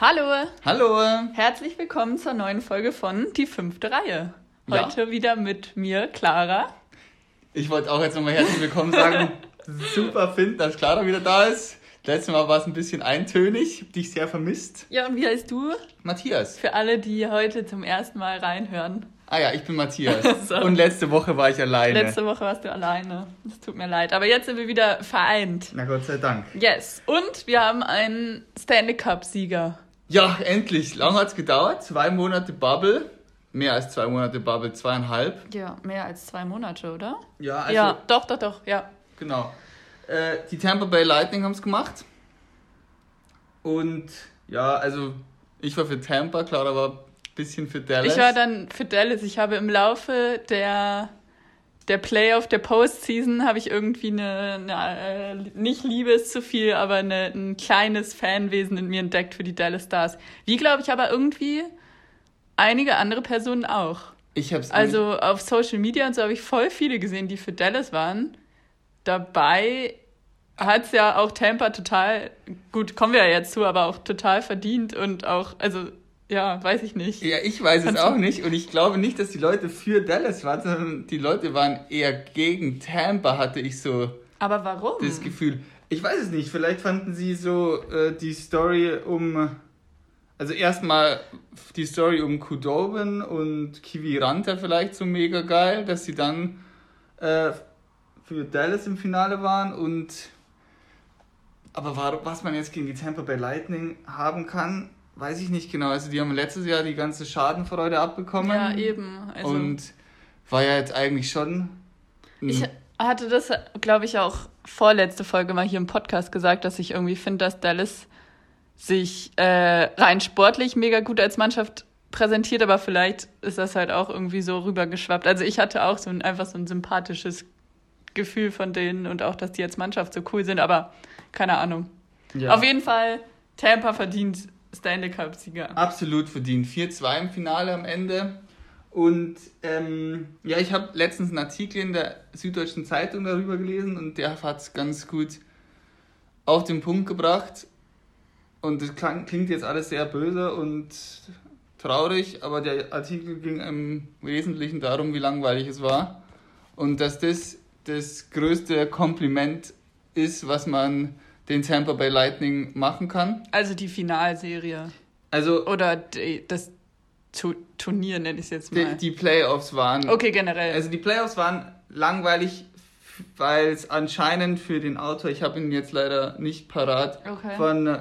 Hallo. Hallo. Herzlich willkommen zur neuen Folge von Die fünfte Reihe. Heute ja. wieder mit mir, Clara. Ich wollte auch jetzt nochmal herzlich willkommen sagen. Super finden, dass Clara wieder da ist. Letztes Mal war es ein bisschen eintönig, dich sehr vermisst. Ja, und wie heißt du? Matthias. Für alle, die heute zum ersten Mal reinhören. Ah ja, ich bin Matthias. so. Und letzte Woche war ich alleine. Letzte Woche warst du alleine. Es tut mir leid. Aber jetzt sind wir wieder vereint. Na Gott sei Dank. Yes. Und wir haben einen Stanley Cup-Sieger. Ja, endlich. Lang hat es gedauert. Zwei Monate Bubble. Mehr als zwei Monate Bubble, zweieinhalb. Ja, mehr als zwei Monate, oder? Ja, also. Ja, doch, doch, doch, ja. Genau. Äh, die Tampa Bay Lightning haben es gemacht. Und ja, also ich war für Tampa, Clara war ein bisschen für Dallas. Ich war dann für Dallas. Ich habe im Laufe der der Playoff, der Postseason, habe ich irgendwie eine, eine äh, nicht Liebe ist zu viel, aber eine, ein kleines Fanwesen in mir entdeckt für die Dallas Stars. Wie glaube ich aber irgendwie einige andere Personen auch. Ich hab's also auf Social Media und so habe ich voll viele gesehen, die für Dallas waren. Dabei hat es ja auch Tampa total, gut, kommen wir ja jetzt zu, aber auch total verdient und auch, also ja, weiß ich nicht. Ja, ich weiß Kannst es auch nicht und ich glaube nicht, dass die Leute für Dallas waren, sondern die Leute waren eher gegen Tampa, hatte ich so. Aber warum? Das Gefühl. Ich weiß es nicht, vielleicht fanden sie so äh, die Story um. Also erstmal die Story um Kudobin und Kiwi Ranta vielleicht so mega geil, dass sie dann äh, für Dallas im Finale waren und aber was man jetzt gegen die Tampa Bay Lightning haben kann, weiß ich nicht genau. Also die haben letztes Jahr die ganze Schadenfreude abbekommen. Ja, eben. Also und war ja jetzt eigentlich schon. Ich hatte das, glaube ich, auch vorletzte Folge mal hier im Podcast gesagt, dass ich irgendwie finde, dass Dallas sich äh, rein sportlich mega gut als Mannschaft präsentiert, aber vielleicht ist das halt auch irgendwie so rübergeschwappt. Also ich hatte auch so ein, einfach so ein sympathisches Gefühl von denen und auch, dass die als Mannschaft so cool sind, aber keine Ahnung. Ja. Auf jeden Fall, Tampa verdient Stanley Cup-Sieger. Absolut verdient. 4-2 im Finale am Ende. Und ähm, ja, ich habe letztens einen Artikel in der Süddeutschen Zeitung darüber gelesen und der hat es ganz gut auf den Punkt gebracht. Und das klingt jetzt alles sehr böse und traurig, aber der Artikel ging im Wesentlichen darum, wie langweilig es war. Und dass das das größte Kompliment ist, was man den Tampa Bay Lightning machen kann. Also die Finalserie. Also oder die, das Turnier nenne ich es jetzt mal. Die, die, Playoffs waren. Okay, generell. Also die Playoffs waren langweilig, weil es anscheinend für den Autor, ich habe ihn jetzt leider nicht parat, okay. von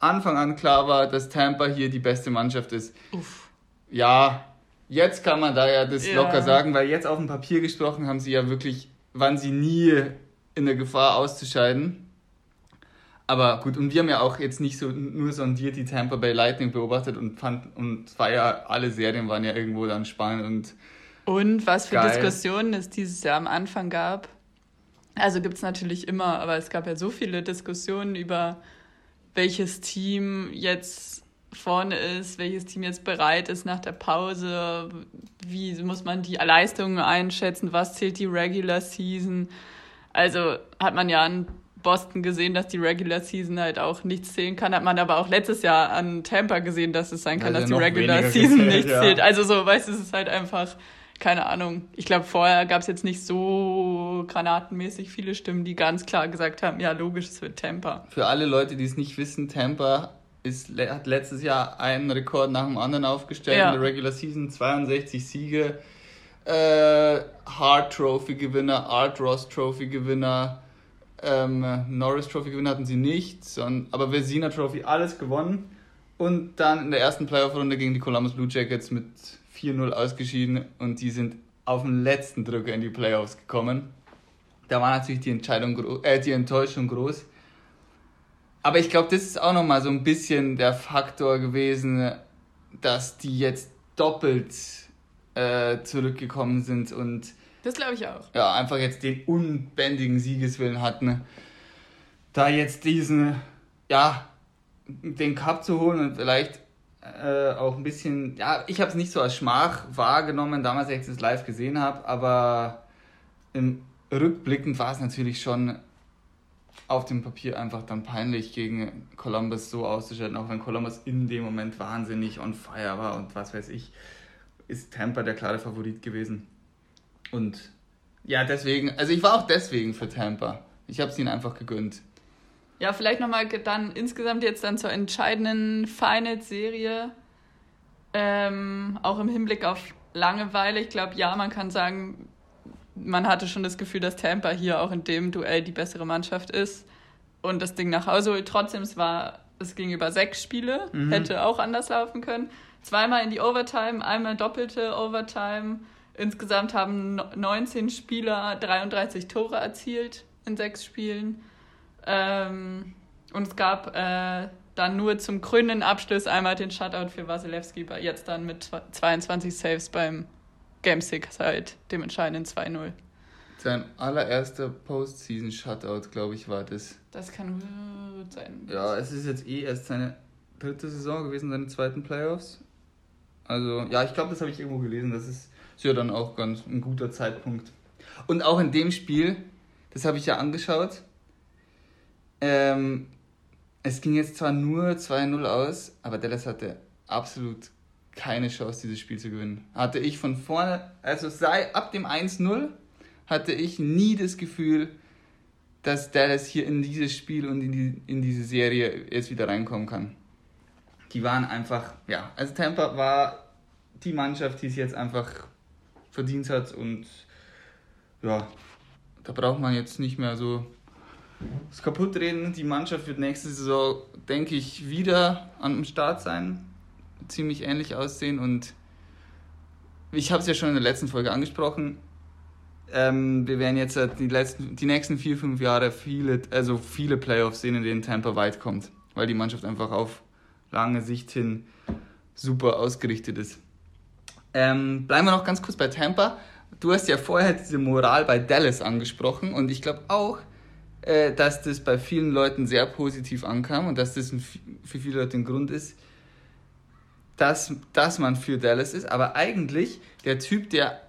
Anfang an klar war, dass Tampa hier die beste Mannschaft ist. Uff. Ja, jetzt kann man da ja das ja. locker sagen, weil jetzt auf dem Papier gesprochen haben sie ja wirklich, waren sie nie in der Gefahr auszuscheiden. Aber gut, und wir haben ja auch jetzt nicht so nur sondiert die Tampa Bay Lightning beobachtet und fanden, und zwar ja, alle Serien waren ja irgendwo dann spannend und. Und was für geil. Diskussionen es dieses Jahr am Anfang gab. Also gibt es natürlich immer, aber es gab ja so viele Diskussionen über welches Team jetzt vorne ist, welches Team jetzt bereit ist nach der Pause, wie muss man die Leistungen einschätzen, was zählt die Regular Season. Also hat man ja ein Boston gesehen, dass die Regular Season halt auch nichts zählen kann. Hat man aber auch letztes Jahr an Tampa gesehen, dass es sein kann, also dass die Regular Season gezählt, nichts ja. zählt. Also so, weißt du, es ist halt einfach, keine Ahnung. Ich glaube, vorher gab es jetzt nicht so granatenmäßig viele Stimmen, die ganz klar gesagt haben, ja, logisch, es wird Tampa. Für alle Leute, die es nicht wissen, Tampa ist, hat letztes Jahr einen Rekord nach dem anderen aufgestellt ja. in der Regular Season, 62 Siege. Äh, Hart Trophy Gewinner, Art Ross Trophy Gewinner, ähm, Norris Trophy Gewinner hatten sie nicht, sondern, aber Vezina Trophy alles gewonnen. Und dann in der ersten Playoff-Runde gegen die Columbus Blue Jackets mit 4-0 ausgeschieden und die sind auf den letzten Drücker in die Playoffs gekommen. Da war natürlich die, Entscheidung, äh, die Enttäuschung groß. Aber ich glaube, das ist auch nochmal so ein bisschen der Faktor gewesen, dass die jetzt doppelt äh, zurückgekommen sind und das glaube ich auch. Ja, einfach jetzt den unbändigen Siegeswillen hatten. Da jetzt diesen, ja, den Cup zu holen und vielleicht äh, auch ein bisschen, ja, ich habe es nicht so als Schmach wahrgenommen, damals, als ich es live gesehen habe, aber im Rückblickend war es natürlich schon auf dem Papier einfach dann peinlich, gegen Columbus so auszuschalten, auch wenn Columbus in dem Moment wahnsinnig on fire war und was weiß ich, ist Tampa der klare Favorit gewesen. Und ja, deswegen, also ich war auch deswegen für Tampa. Ich habe es ihnen einfach gegönnt. Ja, vielleicht nochmal dann insgesamt jetzt dann zur entscheidenden Finals-Serie. Ähm, auch im Hinblick auf Langeweile. Ich glaube, ja, man kann sagen, man hatte schon das Gefühl, dass Tampa hier auch in dem Duell die bessere Mannschaft ist und das Ding nach Hause holt. Trotzdem, es war, es ging über sechs Spiele, mhm. hätte auch anders laufen können. Zweimal in die Overtime, einmal doppelte Overtime. Insgesamt haben 19 Spieler 33 Tore erzielt in sechs Spielen. Ähm, und es gab äh, dann nur zum krönenden Abschluss einmal den Shutout für Wasilewski, jetzt dann mit 22 Saves beim Game 6 halt dem entscheidenden 2-0. Sein allererster Postseason-Shutout, glaube ich, war das. Das kann gut sein. Ja, es ist jetzt eh erst seine dritte Saison gewesen, seine zweiten Playoffs. Also, ja, ich glaube, das habe ich irgendwo gelesen. Das ist, ist ja dann auch ganz ein guter Zeitpunkt. Und auch in dem Spiel, das habe ich ja angeschaut, ähm, es ging jetzt zwar nur 2-0 aus, aber Dallas hatte absolut keine Chance, dieses Spiel zu gewinnen. Hatte ich von vorne, also sei ab dem 1-0, hatte ich nie das Gefühl, dass Dallas hier in dieses Spiel und in, die, in diese Serie jetzt wieder reinkommen kann. Die waren einfach, ja, also Tampa war die Mannschaft, die es jetzt einfach verdient hat und ja, da braucht man jetzt nicht mehr so das Kaputtreden. Die Mannschaft wird nächste Saison, denke ich, wieder am Start sein ziemlich ähnlich aussehen und ich habe es ja schon in der letzten Folge angesprochen. Ähm, wir werden jetzt die, letzten, die nächsten vier, fünf Jahre viele, also viele Playoffs sehen, in denen Tampa weit kommt, weil die Mannschaft einfach auf lange Sicht hin super ausgerichtet ist. Ähm, bleiben wir noch ganz kurz bei Tampa. Du hast ja vorher diese Moral bei Dallas angesprochen und ich glaube auch, äh, dass das bei vielen Leuten sehr positiv ankam und dass das für viele Leute ein Grund ist, dass, dass man für Dallas ist, aber eigentlich der Typ, der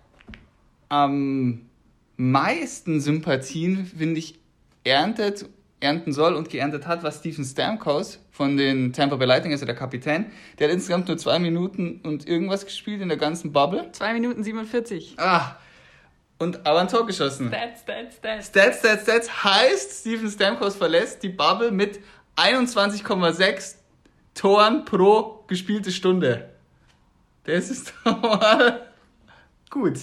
am meisten Sympathien, finde ich, erntet, ernten soll und geerntet hat, was Stephen Stamkos von den Tampa Bay Lightning, also der Kapitän, der hat insgesamt nur zwei Minuten und irgendwas gespielt in der ganzen Bubble. Zwei Minuten 47. Ah, und aber ein Tor geschossen. Stats, stats, stats. Stats, stats, stats heißt, Stephen Stamkos verlässt die Bubble mit 21,6 Toren pro gespielte Stunde. Das ist doch mal gut.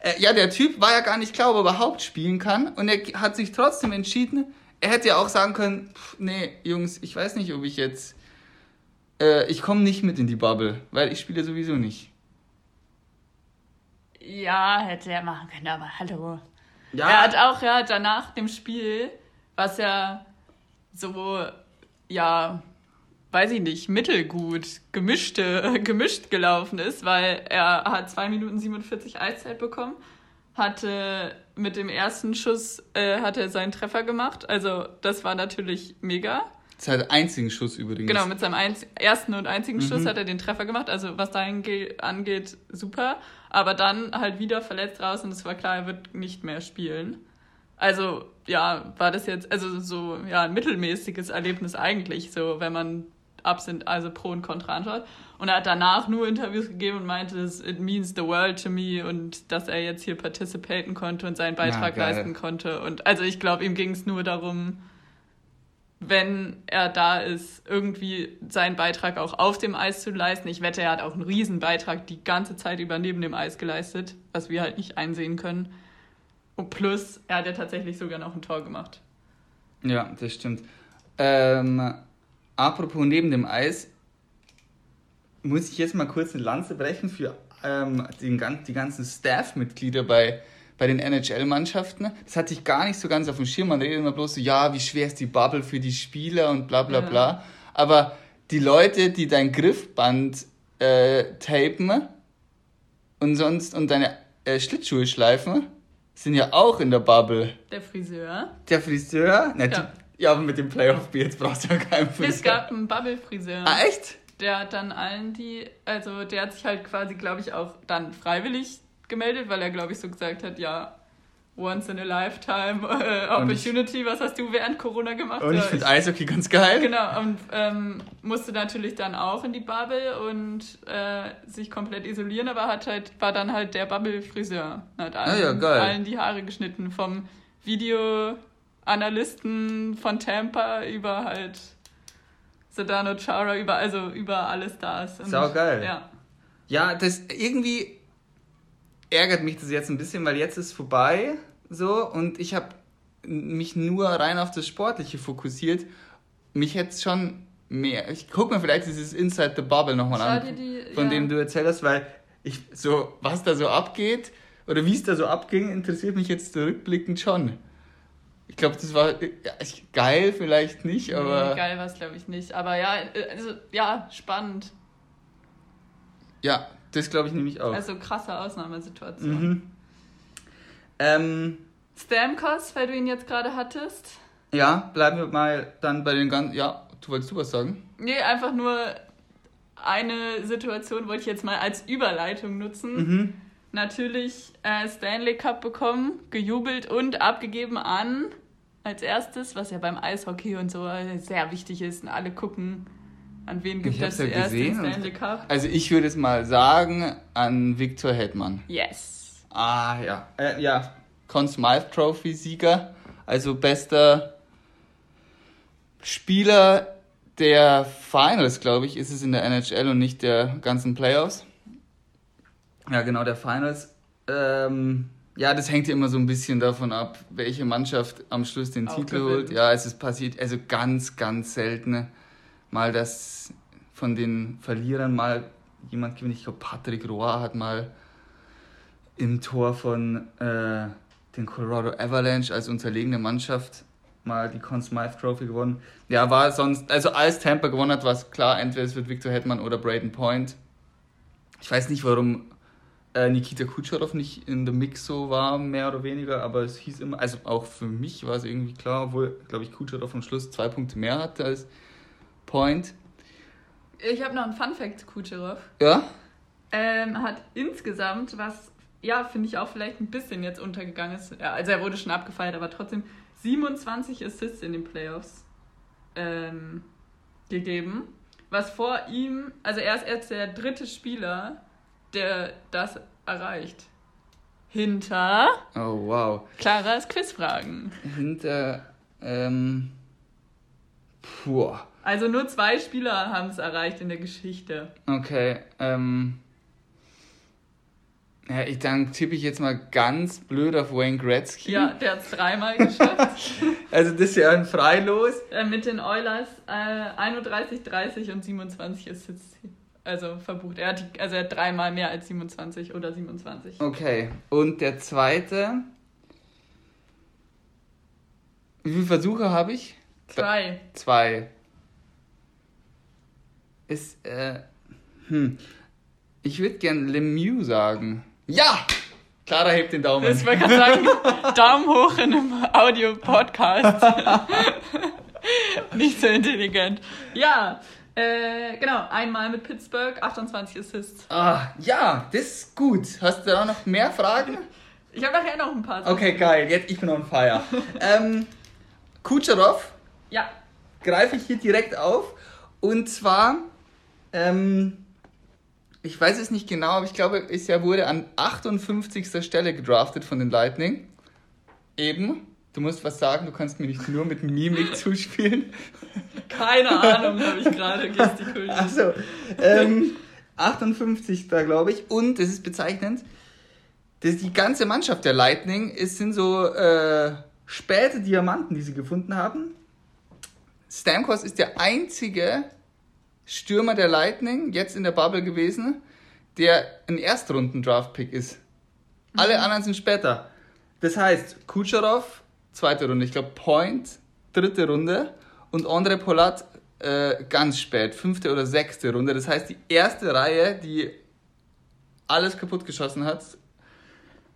Äh, ja, der Typ war ja gar nicht klar, ob er überhaupt spielen kann. Und er hat sich trotzdem entschieden. Er hätte ja auch sagen können, pff, nee, Jungs, ich weiß nicht, ob ich jetzt... Äh, ich komme nicht mit in die Bubble, weil ich spiele sowieso nicht. Ja, hätte er machen können, aber hallo. Ja. Er hat auch ja danach dem Spiel, was ja so, ja, weiß ich nicht, mittelgut gemischte, gemischt gelaufen ist, weil er hat 2 Minuten 47 Eiszeit bekommen, hatte mit dem ersten Schuss äh, hat er seinen Treffer gemacht. Also das war natürlich mega. Sein einzigen Schuss übrigens. Genau, mit seinem einz ersten und einzigen mhm. Schuss hat er den Treffer gemacht. Also was dahin angeht, super. Aber dann halt wieder verletzt raus und es war klar, er wird nicht mehr spielen. Also ja, war das jetzt also so ja ein mittelmäßiges Erlebnis eigentlich, so wenn man ab sind, also Pro und Contra anschaut. Und er hat danach nur Interviews gegeben und meinte, it means the world to me und dass er jetzt hier participaten konnte und seinen Beitrag ja, leisten konnte. Und also ich glaube, ihm ging es nur darum, wenn er da ist, irgendwie seinen Beitrag auch auf dem Eis zu leisten. Ich wette, er hat auch einen riesen Beitrag die ganze Zeit über neben dem Eis geleistet, was wir halt nicht einsehen können. Und plus, er hat ja tatsächlich sogar noch ein Tor gemacht. Ja, das stimmt. Ähm, Apropos neben dem Eis, muss ich jetzt mal kurz eine Lanze brechen für ähm, den, die ganzen Staff-Mitglieder bei, bei den NHL-Mannschaften. Das hatte ich gar nicht so ganz auf dem Schirm. Man redet immer bloß so, ja, wie schwer ist die Bubble für die Spieler und bla bla ja. bla. Aber die Leute, die dein Griffband äh, tapen und sonst und deine äh, Schlittschuhe schleifen, sind ja auch in der Bubble. Der Friseur. Der Friseur? Na, ja. Ja, aber mit dem Playoff-Bier, jetzt brauchst du ja keinen Friseur. Es gab einen Bubble-Friseur. Ah, echt? Der hat dann allen die, also der hat sich halt quasi, glaube ich, auch dann freiwillig gemeldet, weil er, glaube ich, so gesagt hat, ja, once in a lifetime äh, Opportunity. Was hast du während Corona gemacht? Und ich finde Eishockey ganz geil. Genau, und ähm, musste natürlich dann auch in die Bubble und äh, sich komplett isolieren, aber hat halt, war dann halt der Bubble-Friseur. Hat allen, ah ja, geil. allen die Haare geschnitten. Vom Videoanalysten von Tampa über halt Sedano Chara, über, also über alle Stars. Sau geil. Ja. Ja, das irgendwie ärgert mich das jetzt ein bisschen, weil jetzt ist vorbei so und ich habe mich nur rein auf das Sportliche fokussiert. Mich hätte es schon mehr. Ich guck mir vielleicht dieses Inside the Bubble nochmal an, die, von ja. dem du erzählt hast, weil ich so, was da so abgeht oder wie es da so abging, interessiert mich jetzt rückblickend schon. Ich glaube, das war ja, geil, vielleicht nicht, aber. Nee, geil war es, glaube ich, nicht. Aber ja, also, ja, spannend. Ja, das glaube ich nämlich auch. Also krasse Ausnahmesituation. Mhm. Ähm, Stamkos, weil du ihn jetzt gerade hattest. Ja, bleiben wir mal dann bei den ganzen. Ja, du wolltest du was sagen? Nee, einfach nur eine Situation wollte ich jetzt mal als Überleitung nutzen. Mhm. Natürlich äh, Stanley Cup bekommen, gejubelt und abgegeben an als erstes, was ja beim Eishockey und so sehr wichtig ist und alle gucken, an wen gibt es zuerst den Stanley Cup. Also ich würde es mal sagen an Victor Hetman. Yes. Ah ja, äh, ja, Conn Smythe Trophy Sieger, also bester Spieler der Finals, glaube ich, ist es in der NHL und nicht der ganzen Playoffs. Ja, genau, der Finals. Ähm, ja, das hängt ja immer so ein bisschen davon ab, welche Mannschaft am Schluss den Auch Titel holt. Ja, es ist passiert, also ganz, ganz selten mal, dass von den Verlierern mal jemand gewinnt. Ich glaube, Patrick Roy hat mal im Tor von äh, den Colorado Avalanche als unterlegene Mannschaft mal die Conn Smythe Trophy gewonnen. Ja, war sonst, also als Tampa gewonnen hat, war es klar, entweder es wird Victor Hetman oder Braden Point. Ich weiß nicht, warum Nikita Kucherov nicht in the Mix so war, mehr oder weniger, aber es hieß immer, also auch für mich war es irgendwie klar, obwohl, glaube ich, Kucherov am Schluss zwei Punkte mehr hatte als Point. Ich habe noch einen Fun Fact zu Kucherov. Ja? Ähm, hat insgesamt, was ja, finde ich auch vielleicht ein bisschen jetzt untergegangen ist. Ja, also er wurde schon abgefeiert, aber trotzdem 27 Assists in den Playoffs ähm, gegeben. Was vor ihm, also er ist erst der dritte Spieler, der das erreicht. Hinter. Oh, wow. Klaras Quizfragen. Hinter. Ähm, puh. Also nur zwei Spieler haben es erreicht in der Geschichte. Okay. Ähm. Ja, ich dann tippe ich jetzt mal ganz blöd auf Wayne Gretzky. Ja, der hat es dreimal geschafft. also das ist ja ein Freilos. Äh, mit den Oilers äh, 31, 30 und 27 ist jetzt also verbucht. Er hat, die, also er hat dreimal mehr als 27 oder 27. Okay. Und der zweite. Wie viele Versuche habe ich? Zwei. Zwei. Ist, äh, hm. Ich würde gern Lemieux sagen. Ja! Clara hebt den Daumen. Ich wollte gerade sagen, Daumen hoch in einem Audio-Podcast. Nicht so intelligent. Ja, äh, genau, einmal mit Pittsburgh, 28 Assists. Ah, ja, das ist gut. Hast du da noch mehr Fragen? Ich habe nachher noch ein paar. Sachen. Okay, geil. Jetzt, ich bin on fire. ähm, Kucherov. Ja. Greife ich hier direkt auf. Und zwar, ähm, ich weiß es nicht genau, aber ich glaube, es ja wurde an 58. Stelle gedraftet von den Lightning. Eben. Du musst was sagen, du kannst mir nicht nur mit Mimik zuspielen. Keine Ahnung, habe ich gerade gestikuliert. Achso. Ähm, 58. da, glaube ich. Und, das ist bezeichnend, das, die ganze Mannschaft der Lightning es sind so äh, späte Diamanten, die sie gefunden haben. Stamkos ist der einzige Stürmer der Lightning, jetzt in der Bubble gewesen, der ein Erstrunden-Draft-Pick ist. Mhm. Alle anderen sind später. Das heißt, Kucherov, zweite Runde, ich glaube Point, dritte Runde und Andre Polat äh, ganz spät, fünfte oder sechste Runde. Das heißt, die erste Reihe, die alles kaputt geschossen hat,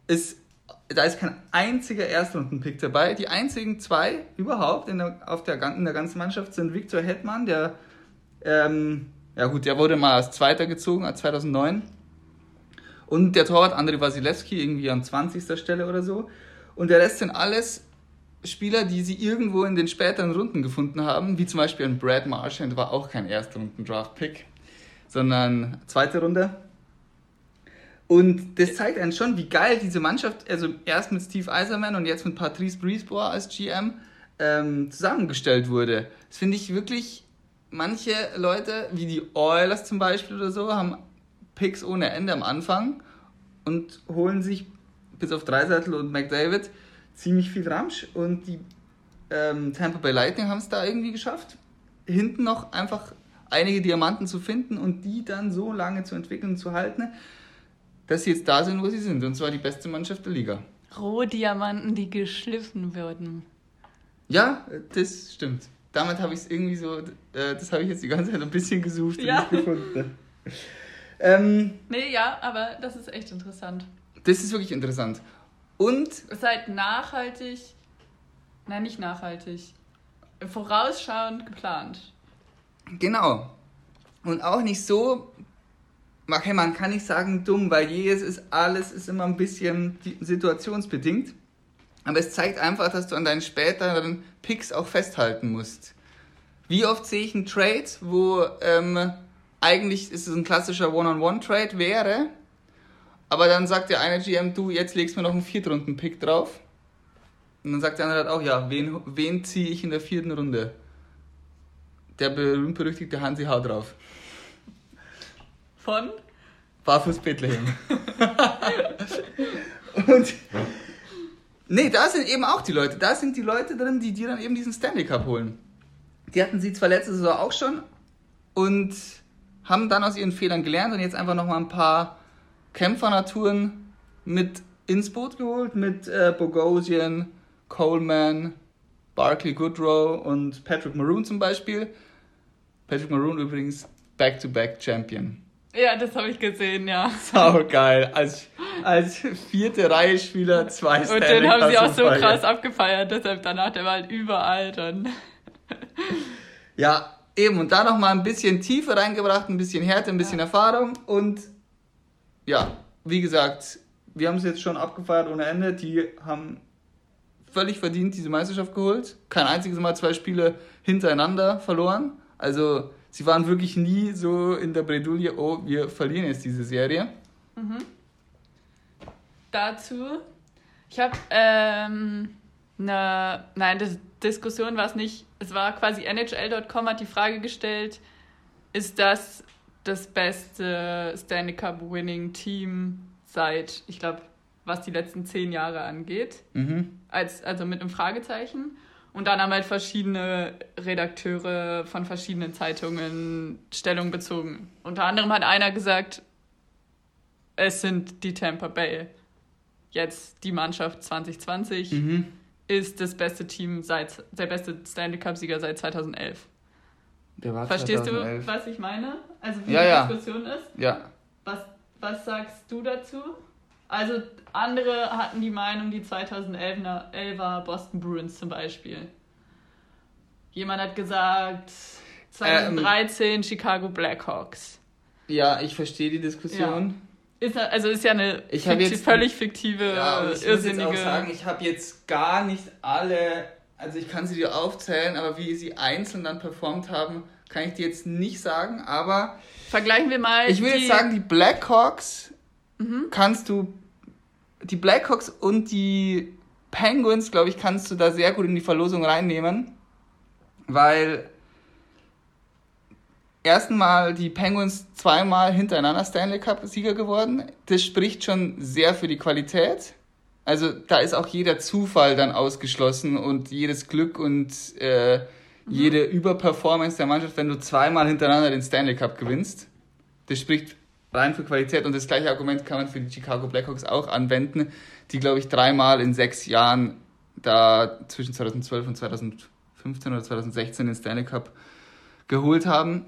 ist, da ist kein einziger Erstrunden-Pick dabei. Die einzigen zwei überhaupt in der, auf der, in der ganzen Mannschaft sind Viktor Hetman, der ähm, ja gut, der wurde mal als Zweiter gezogen, als 2009. Und der Torwart Andrei Wasilewski irgendwie an 20. Stelle oder so. Und der Rest sind alles Spieler, die sie irgendwo in den späteren Runden gefunden haben, wie zum Beispiel ein Brad Marchand, war auch kein Erstrunden-Draft-Pick, sondern zweite Runde. Und das zeigt einen schon, wie geil diese Mannschaft, also erst mit Steve Eiserman und jetzt mit Patrice Brisebois als GM, ähm, zusammengestellt wurde. Das finde ich wirklich, manche Leute, wie die Oilers zum Beispiel oder so, haben Picks ohne Ende am Anfang und holen sich bis auf Dreiseitel und McDavid ziemlich viel Ramsch und die ähm, Tampa Bay Lightning haben es da irgendwie geschafft, hinten noch einfach einige Diamanten zu finden und die dann so lange zu entwickeln und zu halten, dass sie jetzt da sind, wo sie sind. Und zwar die beste Mannschaft der Liga. Rohdiamanten, die geschliffen würden. Ja, das stimmt. Damit habe ich es irgendwie so, äh, das habe ich jetzt die ganze Zeit ein bisschen gesucht und ja. nicht gefunden. Ähm, nee, ja, aber das ist echt interessant. Das ist wirklich interessant. Und. Seid nachhaltig, nein, nicht nachhaltig, vorausschauend geplant. Genau. Und auch nicht so, okay, man kann nicht sagen dumm, weil jedes ist, alles ist immer ein bisschen situationsbedingt. Aber es zeigt einfach, dass du an deinen späteren Picks auch festhalten musst. Wie oft sehe ich einen Trade, wo ähm, eigentlich ist es ein klassischer One-on-One-Trade wäre, aber dann sagt der eine GM, du, jetzt legst mir noch einen Viertrunden-Pick drauf. Und dann sagt der andere halt auch, ja, wen, wen ziehe ich in der vierten Runde? Der berühmt-berüchtigte Hansi Hau drauf. Von? Barfuß Bethlehem. Und nee, da sind eben auch die Leute. Da sind die Leute drin, die dir dann eben diesen Stanley Cup holen. Die hatten sie zwar letzte Saison auch schon und haben dann aus ihren Fehlern gelernt und jetzt einfach nochmal ein paar Kämpfernaturen mit ins Boot geholt, mit äh, Bogosian, Coleman, Barkley Goodrow und Patrick Maroon zum Beispiel. Patrick Maroon übrigens Back-to-Back-Champion. Ja, das habe ich gesehen, ja. Sau geil. Als, als vierte Reihe Spieler zwei Stanley Und den haben sie auch so krass abgefeiert, deshalb danach, der war halt überall dann. Ja, eben. Und da nochmal ein bisschen Tiefe reingebracht, ein bisschen Härte, ein bisschen ja. Erfahrung. Und ja, wie gesagt, wir haben es jetzt schon abgefeiert ohne Ende. Die haben völlig verdient diese Meisterschaft geholt. Kein einziges Mal zwei Spiele hintereinander verloren. Also sie waren wirklich nie so in der Bredouille, oh, wir verlieren jetzt diese Serie. Mhm. Dazu, ich habe ähm, eine, nein, das Diskussion war es nicht, es war quasi NHL.com hat die Frage gestellt, ist das das beste Stanley Cup Winning Team seit, ich glaube, was die letzten zehn Jahre angeht. Mhm. Als, also mit einem Fragezeichen. Und dann haben halt verschiedene Redakteure von verschiedenen Zeitungen Stellung bezogen. Unter anderem hat einer gesagt, es sind die Tampa Bay. Jetzt die Mannschaft 2020 mhm. ist das beste Team seit, der beste Stanley Cup-Sieger seit 2011. Verstehst 2011. du, was ich meine? Also wie ja, die Diskussion ja. ist? Ja. Was, was sagst du dazu? Also andere hatten die Meinung, die 2011er Boston Bruins zum Beispiel. Jemand hat gesagt, 2013 ähm, Chicago Blackhawks. Ja, ich verstehe die Diskussion. Ja. Ist, also ist ja eine fiktiv, jetzt, völlig fiktive, ja, ich irrsinnige... Muss jetzt auch sagen, ich habe jetzt gar nicht alle, also ich kann sie dir aufzählen, aber wie sie einzeln dann performt haben, kann ich dir jetzt nicht sagen, aber... Vergleichen wir mal Ich will jetzt sagen, die Blackhawks mhm. kannst du die Blackhawks und die Penguins, glaube ich, kannst du da sehr gut in die Verlosung reinnehmen, weil erstmal die Penguins zweimal hintereinander Stanley Cup-Sieger geworden. Das spricht schon sehr für die Qualität. Also da ist auch jeder Zufall dann ausgeschlossen und jedes Glück und äh, mhm. jede Überperformance der Mannschaft, wenn du zweimal hintereinander den Stanley Cup gewinnst. Das spricht rein für Qualität. Und das gleiche Argument kann man für die Chicago Blackhawks auch anwenden, die, glaube ich, dreimal in sechs Jahren da zwischen 2012 und 2015 oder 2016 den Stanley Cup geholt haben.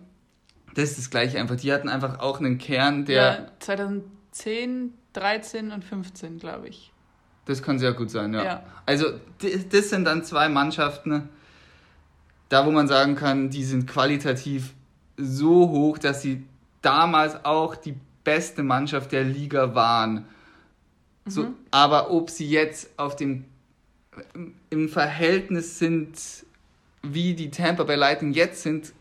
Das ist das gleiche einfach. Die hatten einfach auch einen Kern, der. Ja, 2010, 13 und 15, glaube ich. Das kann sehr gut sein, ja. ja. Also, das sind dann zwei Mannschaften, da wo man sagen kann, die sind qualitativ so hoch, dass sie damals auch die beste Mannschaft der Liga waren. So, mhm. Aber ob sie jetzt auf dem im Verhältnis sind, wie die Tampa Bay Lightning jetzt sind,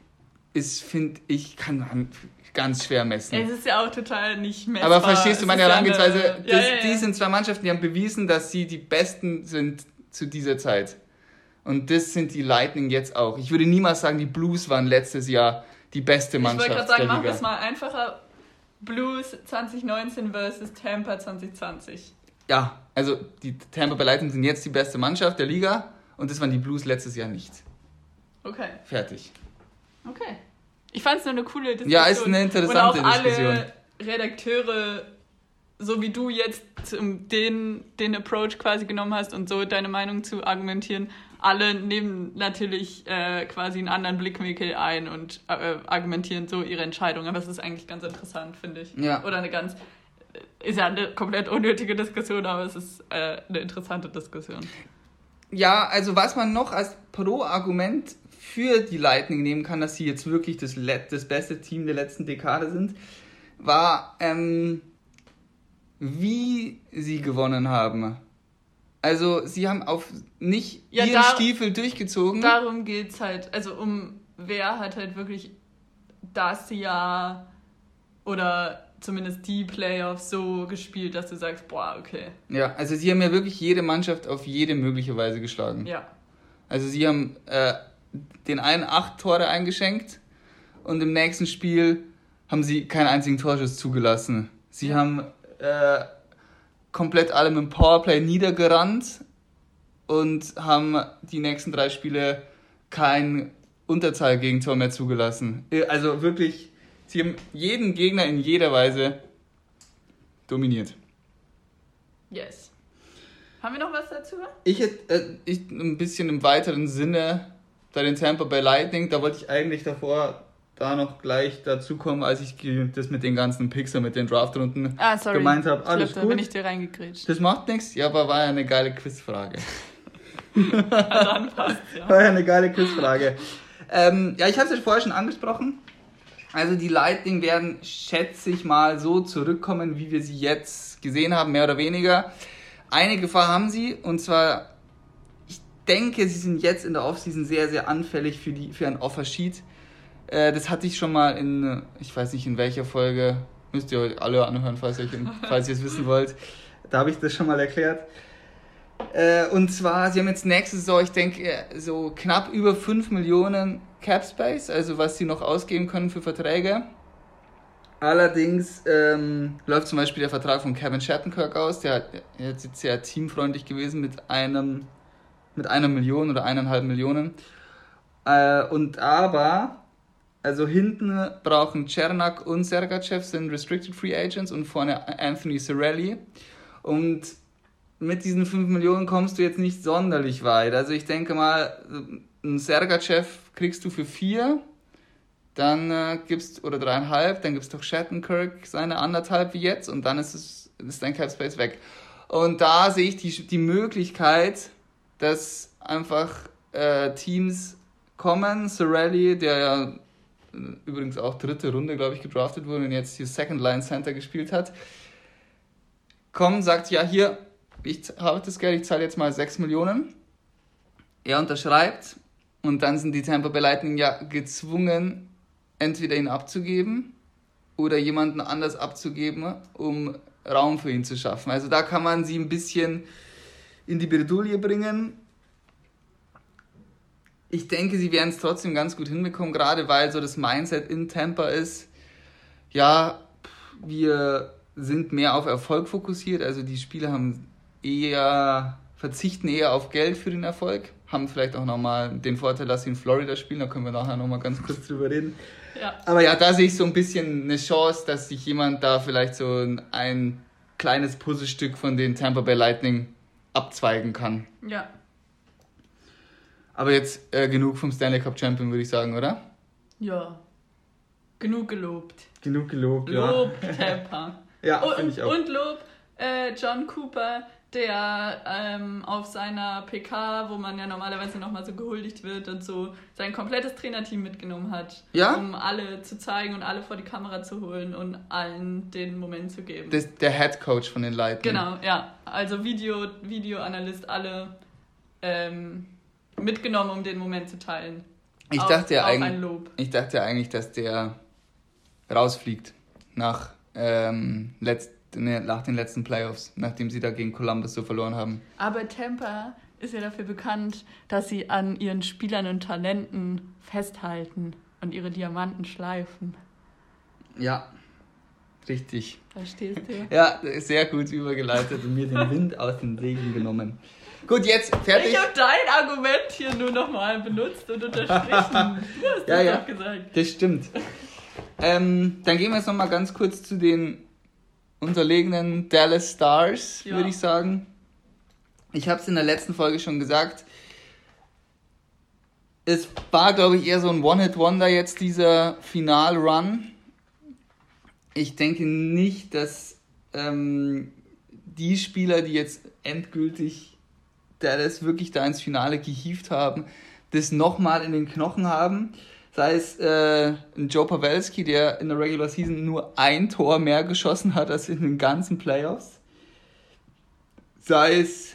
ist, finde ich, kann man ganz schwer messen. Es ist ja auch total nicht messbar. Aber verstehst du meine Herangehensweise? Ja ja, ja, die sind zwei Mannschaften, die haben bewiesen, dass sie die Besten sind zu dieser Zeit. Und das sind die Lightning jetzt auch. Ich würde niemals sagen, die Blues waren letztes Jahr die beste Mannschaft. Ich wollte gerade sagen, machen wir es mal einfacher. Blues 2019 versus Tampa 2020. Ja, also die Tampa Bay Lightning sind jetzt die beste Mannschaft der Liga und das waren die Blues letztes Jahr nicht. Okay. Fertig. Okay. Ich fand es nur eine coole Diskussion. Ja, ist eine interessante und auch Diskussion. Alle Redakteure, so wie du jetzt den, den Approach quasi genommen hast und so deine Meinung zu argumentieren, alle nehmen natürlich äh, quasi einen anderen Blickwinkel ein und äh, argumentieren so ihre Entscheidung. Aber es ist eigentlich ganz interessant, finde ich. Ja. Oder eine ganz, äh, ist ja eine komplett unnötige Diskussion, aber es ist äh, eine interessante Diskussion. Ja, also was man noch als Pro-Argument für die Lightning nehmen kann, dass sie jetzt wirklich das, das beste Team der letzten Dekade sind, war, ähm, wie sie gewonnen haben. Also sie haben auf nicht ja, ihren Stiefel durchgezogen. Darum geht es halt. Also um wer hat halt wirklich das Jahr oder zumindest die Playoffs so gespielt, dass du sagst, boah, okay. Ja, also sie haben ja wirklich jede Mannschaft auf jede mögliche Weise geschlagen. Ja. Also sie haben äh, den einen acht Tore eingeschenkt und im nächsten Spiel haben sie keinen einzigen Torschuss zugelassen. Sie ja. haben äh, komplett alle mit dem Powerplay niedergerannt und haben die nächsten drei Spiele kein Unterzahlgegentor mehr zugelassen. Also wirklich, sie haben jeden Gegner in jeder Weise dominiert. Yes. Haben wir noch was dazu? Ich hätte äh, ich, ein bisschen im weiteren Sinne bei den Tampa Bay Lightning, da wollte ich eigentlich davor da noch gleich dazu kommen, als ich das mit den ganzen Pixar, mit den Draftrunden ah, gemeint habe. Alles gut. Da bin ich dir reingekriegt. Das macht nichts, ja, aber war ja eine geile Quizfrage. Dann passt ja. War ja eine geile Quizfrage. Ähm, ja, ich habe es ja vorher schon angesprochen. Also die Lightning werden, schätze ich mal, so zurückkommen, wie wir sie jetzt gesehen haben, mehr oder weniger. Eine Gefahr haben sie, und zwar, denke, sie sind jetzt in der Offseason sehr, sehr anfällig für, die, für ein Offersheet. Äh, das hatte ich schon mal in, ich weiß nicht in welcher Folge, müsst ihr euch alle anhören, falls ihr, falls ihr es wissen wollt. Da habe ich das schon mal erklärt. Äh, und zwar, sie haben jetzt nächste Saison, ich denke, so knapp über 5 Millionen Cap Space, also was sie noch ausgeben können für Verträge. Allerdings ähm, läuft zum Beispiel der Vertrag von Kevin Shattenkirk aus, der, der ist jetzt sehr teamfreundlich gewesen mit einem mit einer Million oder eineinhalb Millionen. Äh, und aber also hinten brauchen Czernak und Sergachev sind Restricted Free Agents und vorne Anthony Cirelli. Und mit diesen 5 Millionen kommst du jetzt nicht sonderlich weit. Also ich denke mal, einen Sergachev kriegst du für 4, dann äh, gibst oder dreieinhalb, dann gibst doch Shattenkirk seine anderthalb wie jetzt und dann ist es ist dein Cap Space weg. Und da sehe ich die, die Möglichkeit, dass einfach äh, Teams kommen, Cirelli, der ja übrigens auch dritte Runde, glaube ich, gedraftet wurde und jetzt hier Second Line Center gespielt hat, kommt, sagt, ja, hier, ich habe das Geld, ich zahle jetzt mal 6 Millionen. Er unterschreibt und dann sind die Tampa Bay Lightning ja gezwungen, entweder ihn abzugeben oder jemanden anders abzugeben, um Raum für ihn zu schaffen. Also da kann man sie ein bisschen in die Bredouille bringen ich denke, sie werden es trotzdem ganz gut hinbekommen, gerade weil so das Mindset in Tampa ist, ja, wir sind mehr auf Erfolg fokussiert, also die Spieler haben eher, verzichten eher auf Geld für den Erfolg, haben vielleicht auch nochmal den Vorteil, dass sie in Florida spielen, da können wir nachher nochmal ganz kurz drüber reden. Ja. Aber ja, da sehe ich so ein bisschen eine Chance, dass sich jemand da vielleicht so ein, ein kleines Puzzlestück von den Tampa Bay Lightning abzweigen kann. Ja, aber jetzt äh, genug vom Stanley Cup Champion, würde ich sagen, oder? Ja. Genug gelobt. Genug gelobt, Lob, ja. Lob, Tampa. ja, finde ich auch. Und Lob, äh, John Cooper, der ähm, auf seiner PK, wo man ja normalerweise nochmal so gehuldigt wird und so, sein komplettes Trainerteam mitgenommen hat, ja? um alle zu zeigen und alle vor die Kamera zu holen und allen den Moment zu geben. Das, der Head Coach von den Leuten. Genau, ja. Also Video, Videoanalyst, alle ähm, mitgenommen, um den Moment zu teilen. Ich auf, dachte ja eigentlich, ich dachte ja eigentlich, dass der rausfliegt nach, ähm, letzt, nach den letzten Playoffs, nachdem sie da gegen Columbus so verloren haben. Aber Tampa ist ja dafür bekannt, dass sie an ihren Spielern und Talenten festhalten und ihre Diamanten schleifen. Ja, richtig. Da stehst du. Ja, sehr gut übergeleitet und mir den Wind aus den Segeln genommen. Gut, jetzt fertig. Ich habe dein Argument hier nur nochmal benutzt und unterstrichen. Du hast Ja, das ja. Das stimmt. Ähm, dann gehen wir jetzt nochmal ganz kurz zu den unterlegenen Dallas Stars, Ja. würde ich sagen. Ich habe es in der letzten Folge schon gesagt. Es war, glaube ich, eher so ein One-Hit-Wonder jetzt, dieser Final-Run. Ich denke nicht, dass ähm, die Spieler, die jetzt endgültig Dallas wirklich da ins Finale gehievt haben, das nochmal in den Knochen haben. Sei es äh, ein Joe Pavelski, der in der Regular Season nur ein Tor mehr geschossen hat als in den ganzen Playoffs. Sei es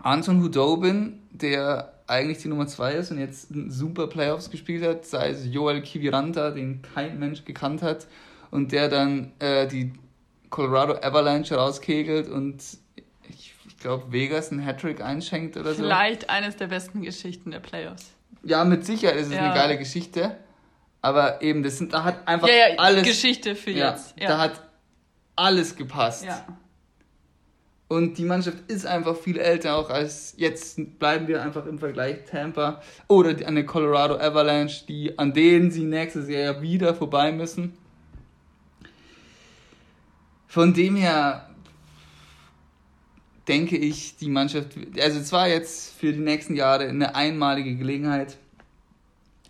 Anton Hudobin, der eigentlich die Nummer 2 ist und jetzt super Playoffs gespielt hat. Sei es Joel Kiviranta, den kein Mensch gekannt hat und der dann äh, die Colorado Avalanche rauskegelt und ich, ich glaube Vegas einen Hattrick einschenkt oder so. Vielleicht eines der besten Geschichten der Playoffs. Ja, mit Sicherheit ist es Ja. eine geile Geschichte. Aber eben, das sind, da hat einfach Ja, ja, alles. Geschichte für ja, jetzt. Ja. Da hat alles gepasst. Und die Mannschaft ist einfach viel älter auch als jetzt bleiben wir einfach im Vergleich Tampa oder die- eine Colorado Avalanche, die an denen sie nächstes Jahr ja wieder vorbei müssen. Von dem her denke ich, die Mannschaft, also es war jetzt für die nächsten Jahre eine einmalige Gelegenheit.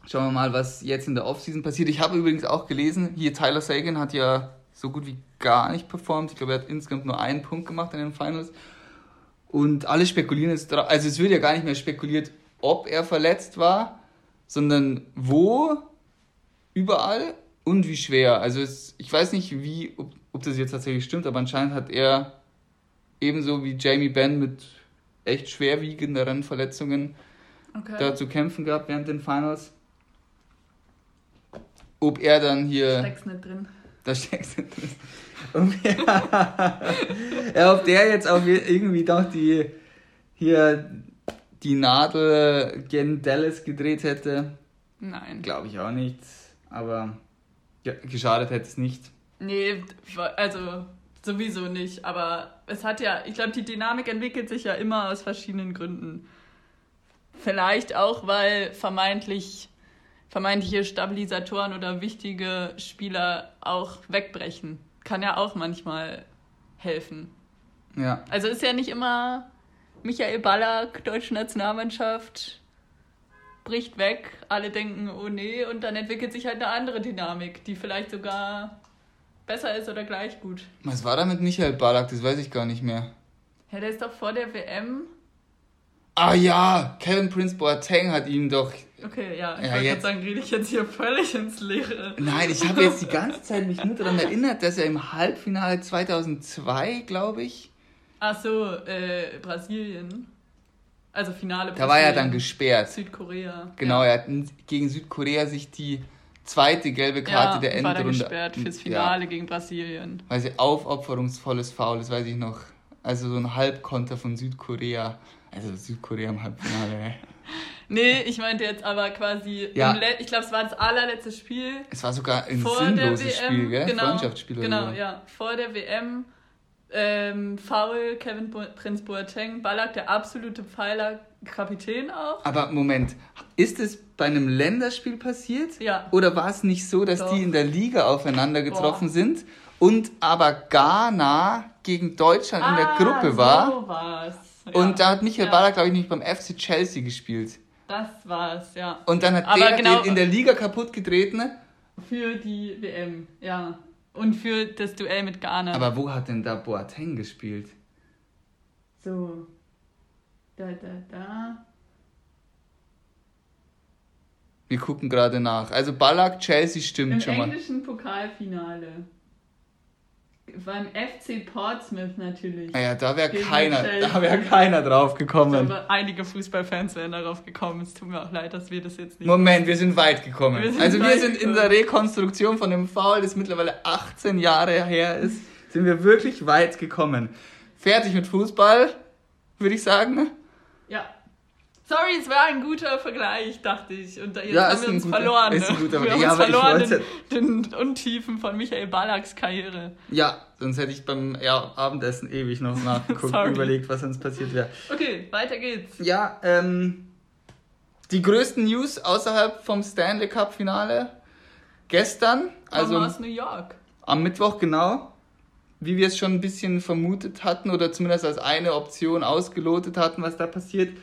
Schauen wir mal, was jetzt in der Offseason passiert. Ich habe übrigens auch gelesen, hier Tyler Sagan hat ja so gut wie gar nicht performt. Ich glaube, er hat insgesamt nur einen Punkt gemacht in den Finals. Und alle spekulieren jetzt also es wird ja gar nicht mehr spekuliert, ob er verletzt war, sondern wo, überall und wie schwer. Also es, ich weiß nicht, wie, ob, ob das jetzt tatsächlich stimmt, aber anscheinend hat er ebenso wie Jamie Benn mit echt schwerwiegenderen Verletzungen Okay. da zu kämpfen gehabt während den Finals. Ob er dann hier. Steck's nicht drin. Da steckst du drin. Ob er, ja, ob der jetzt auch irgendwie doch die hier die Nadel gen Dallas gedreht hätte, Nein. glaube ich auch nicht. Aber ja, geschadet hätte es nicht. Nee, also sowieso nicht. Aber es hat ja, ich glaube, die Dynamik entwickelt sich ja immer aus verschiedenen Gründen. Vielleicht auch, weil vermeintlich vermeintliche Stabilisatoren oder wichtige Spieler auch wegbrechen. Kann ja auch manchmal helfen. Ja. Also ist ja nicht immer Michael Ballack, deutsche Nationalmannschaft, bricht weg, alle denken, oh nee, und dann entwickelt sich halt eine andere Dynamik, die vielleicht sogar besser ist oder gleich gut. Was war da mit Michael Ballack? Das weiß ich gar nicht mehr. Ja, der ist doch vor der WM. Ah ja, Kevin Prince Boateng hat ihn doch. Okay, ja, ich Ja, wollte gerade jetzt- sagen, rede ich jetzt hier völlig ins Leere. Nein, ich habe jetzt die ganze Zeit mich nur daran erinnert, dass er im Halbfinale 2002, glaube ich, Ach so, äh, Brasilien. Also Finale da war er Brasilien. dann gesperrt. Südkorea. Genau, ja. er hat gegen Südkorea sich die zweite gelbe Karte ja, der war dann Endrunde. gesperrt fürs Finale gegen Brasilien. Ja, weil sie aufopferungsvolles Foul, das weiß ich noch. Also so ein Halbkonter von Südkorea. Also Südkorea im Halbfinale. Nee, ich meinte jetzt aber quasi, Ja. ich glaube, es war das allerletzte Spiel Es war sogar ein sinnloses WM. Spiel, gell? Genau, Freundschaftsspiel oder Genau, so. ja. Vor der WM. Ähm, Foul, Kevin Bo Prinz Boateng, Ballack, der absolute Pfeiler, Kapitän auch. Aber Moment, ist es bei einem Länderspiel passiert? Ja. Oder war es nicht so, dass Doch. die in der Liga aufeinander getroffen Boah. sind und aber Ghana gegen Deutschland in der Ah, Gruppe war? So war's. Ja. Und da hat Michael ja, Ballack, glaube ich, nicht beim FC Chelsea gespielt. Das war's, ja. Und dann hat Aber der genau- den in der Liga kaputt getreten. Für die WM, ja. Und für das Duell mit Ghana. Aber wo hat denn da Boateng gespielt? so. Da, da, da. Wir gucken gerade nach. Also Ballack, Chelsea stimmt Im schon mal. englischen Pokalfinale. Beim FC Portsmouth natürlich. Naja, da wäre keiner, da wäre keiner drauf gekommen. Glaube, einige Fußballfans wären darauf gekommen. Es tut mir auch leid, dass wir das jetzt nicht. Moment, wir sind weit gekommen. Wir sind also wir sind gekommen. in der Rekonstruktion von dem Foul, das mittlerweile 18 Jahre her ist, sind wir wirklich weit gekommen. Fertig mit Fußball, würde ich sagen. Sorry, es war ein guter Vergleich, dachte ich. Und jetzt ja, haben wir uns guter, verloren. Ist ein guter, wir haben ja, uns verloren in den Untiefen von Michael Ballacks Karriere. Ja, sonst hätte ich beim ja, Abendessen ewig noch nachgeguckt und überlegt, was sonst passiert wäre. Okay, weiter geht's. Ja, ähm, die größten News außerhalb vom Stanley Cup Finale gestern, also aus New York. Am Mittwoch genau, wie wir es schon ein bisschen vermutet hatten oder zumindest als eine Option ausgelotet hatten, was da passiert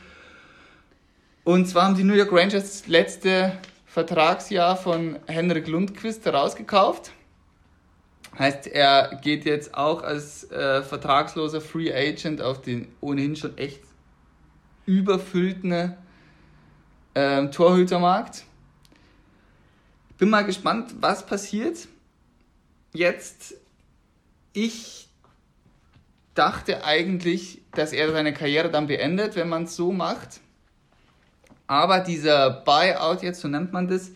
und zwar haben die New York Rangers das letzte Vertragsjahr von Henrik Lundqvist herausgekauft. Heißt, er geht jetzt auch als äh, vertragsloser Free Agent auf den ohnehin schon echt überfüllten äh, Torhütermarkt. Bin mal gespannt, was passiert. Jetzt, ich dachte eigentlich, dass er seine Karriere dann beendet, wenn man es so macht. Aber dieser Buyout jetzt, so nennt man das,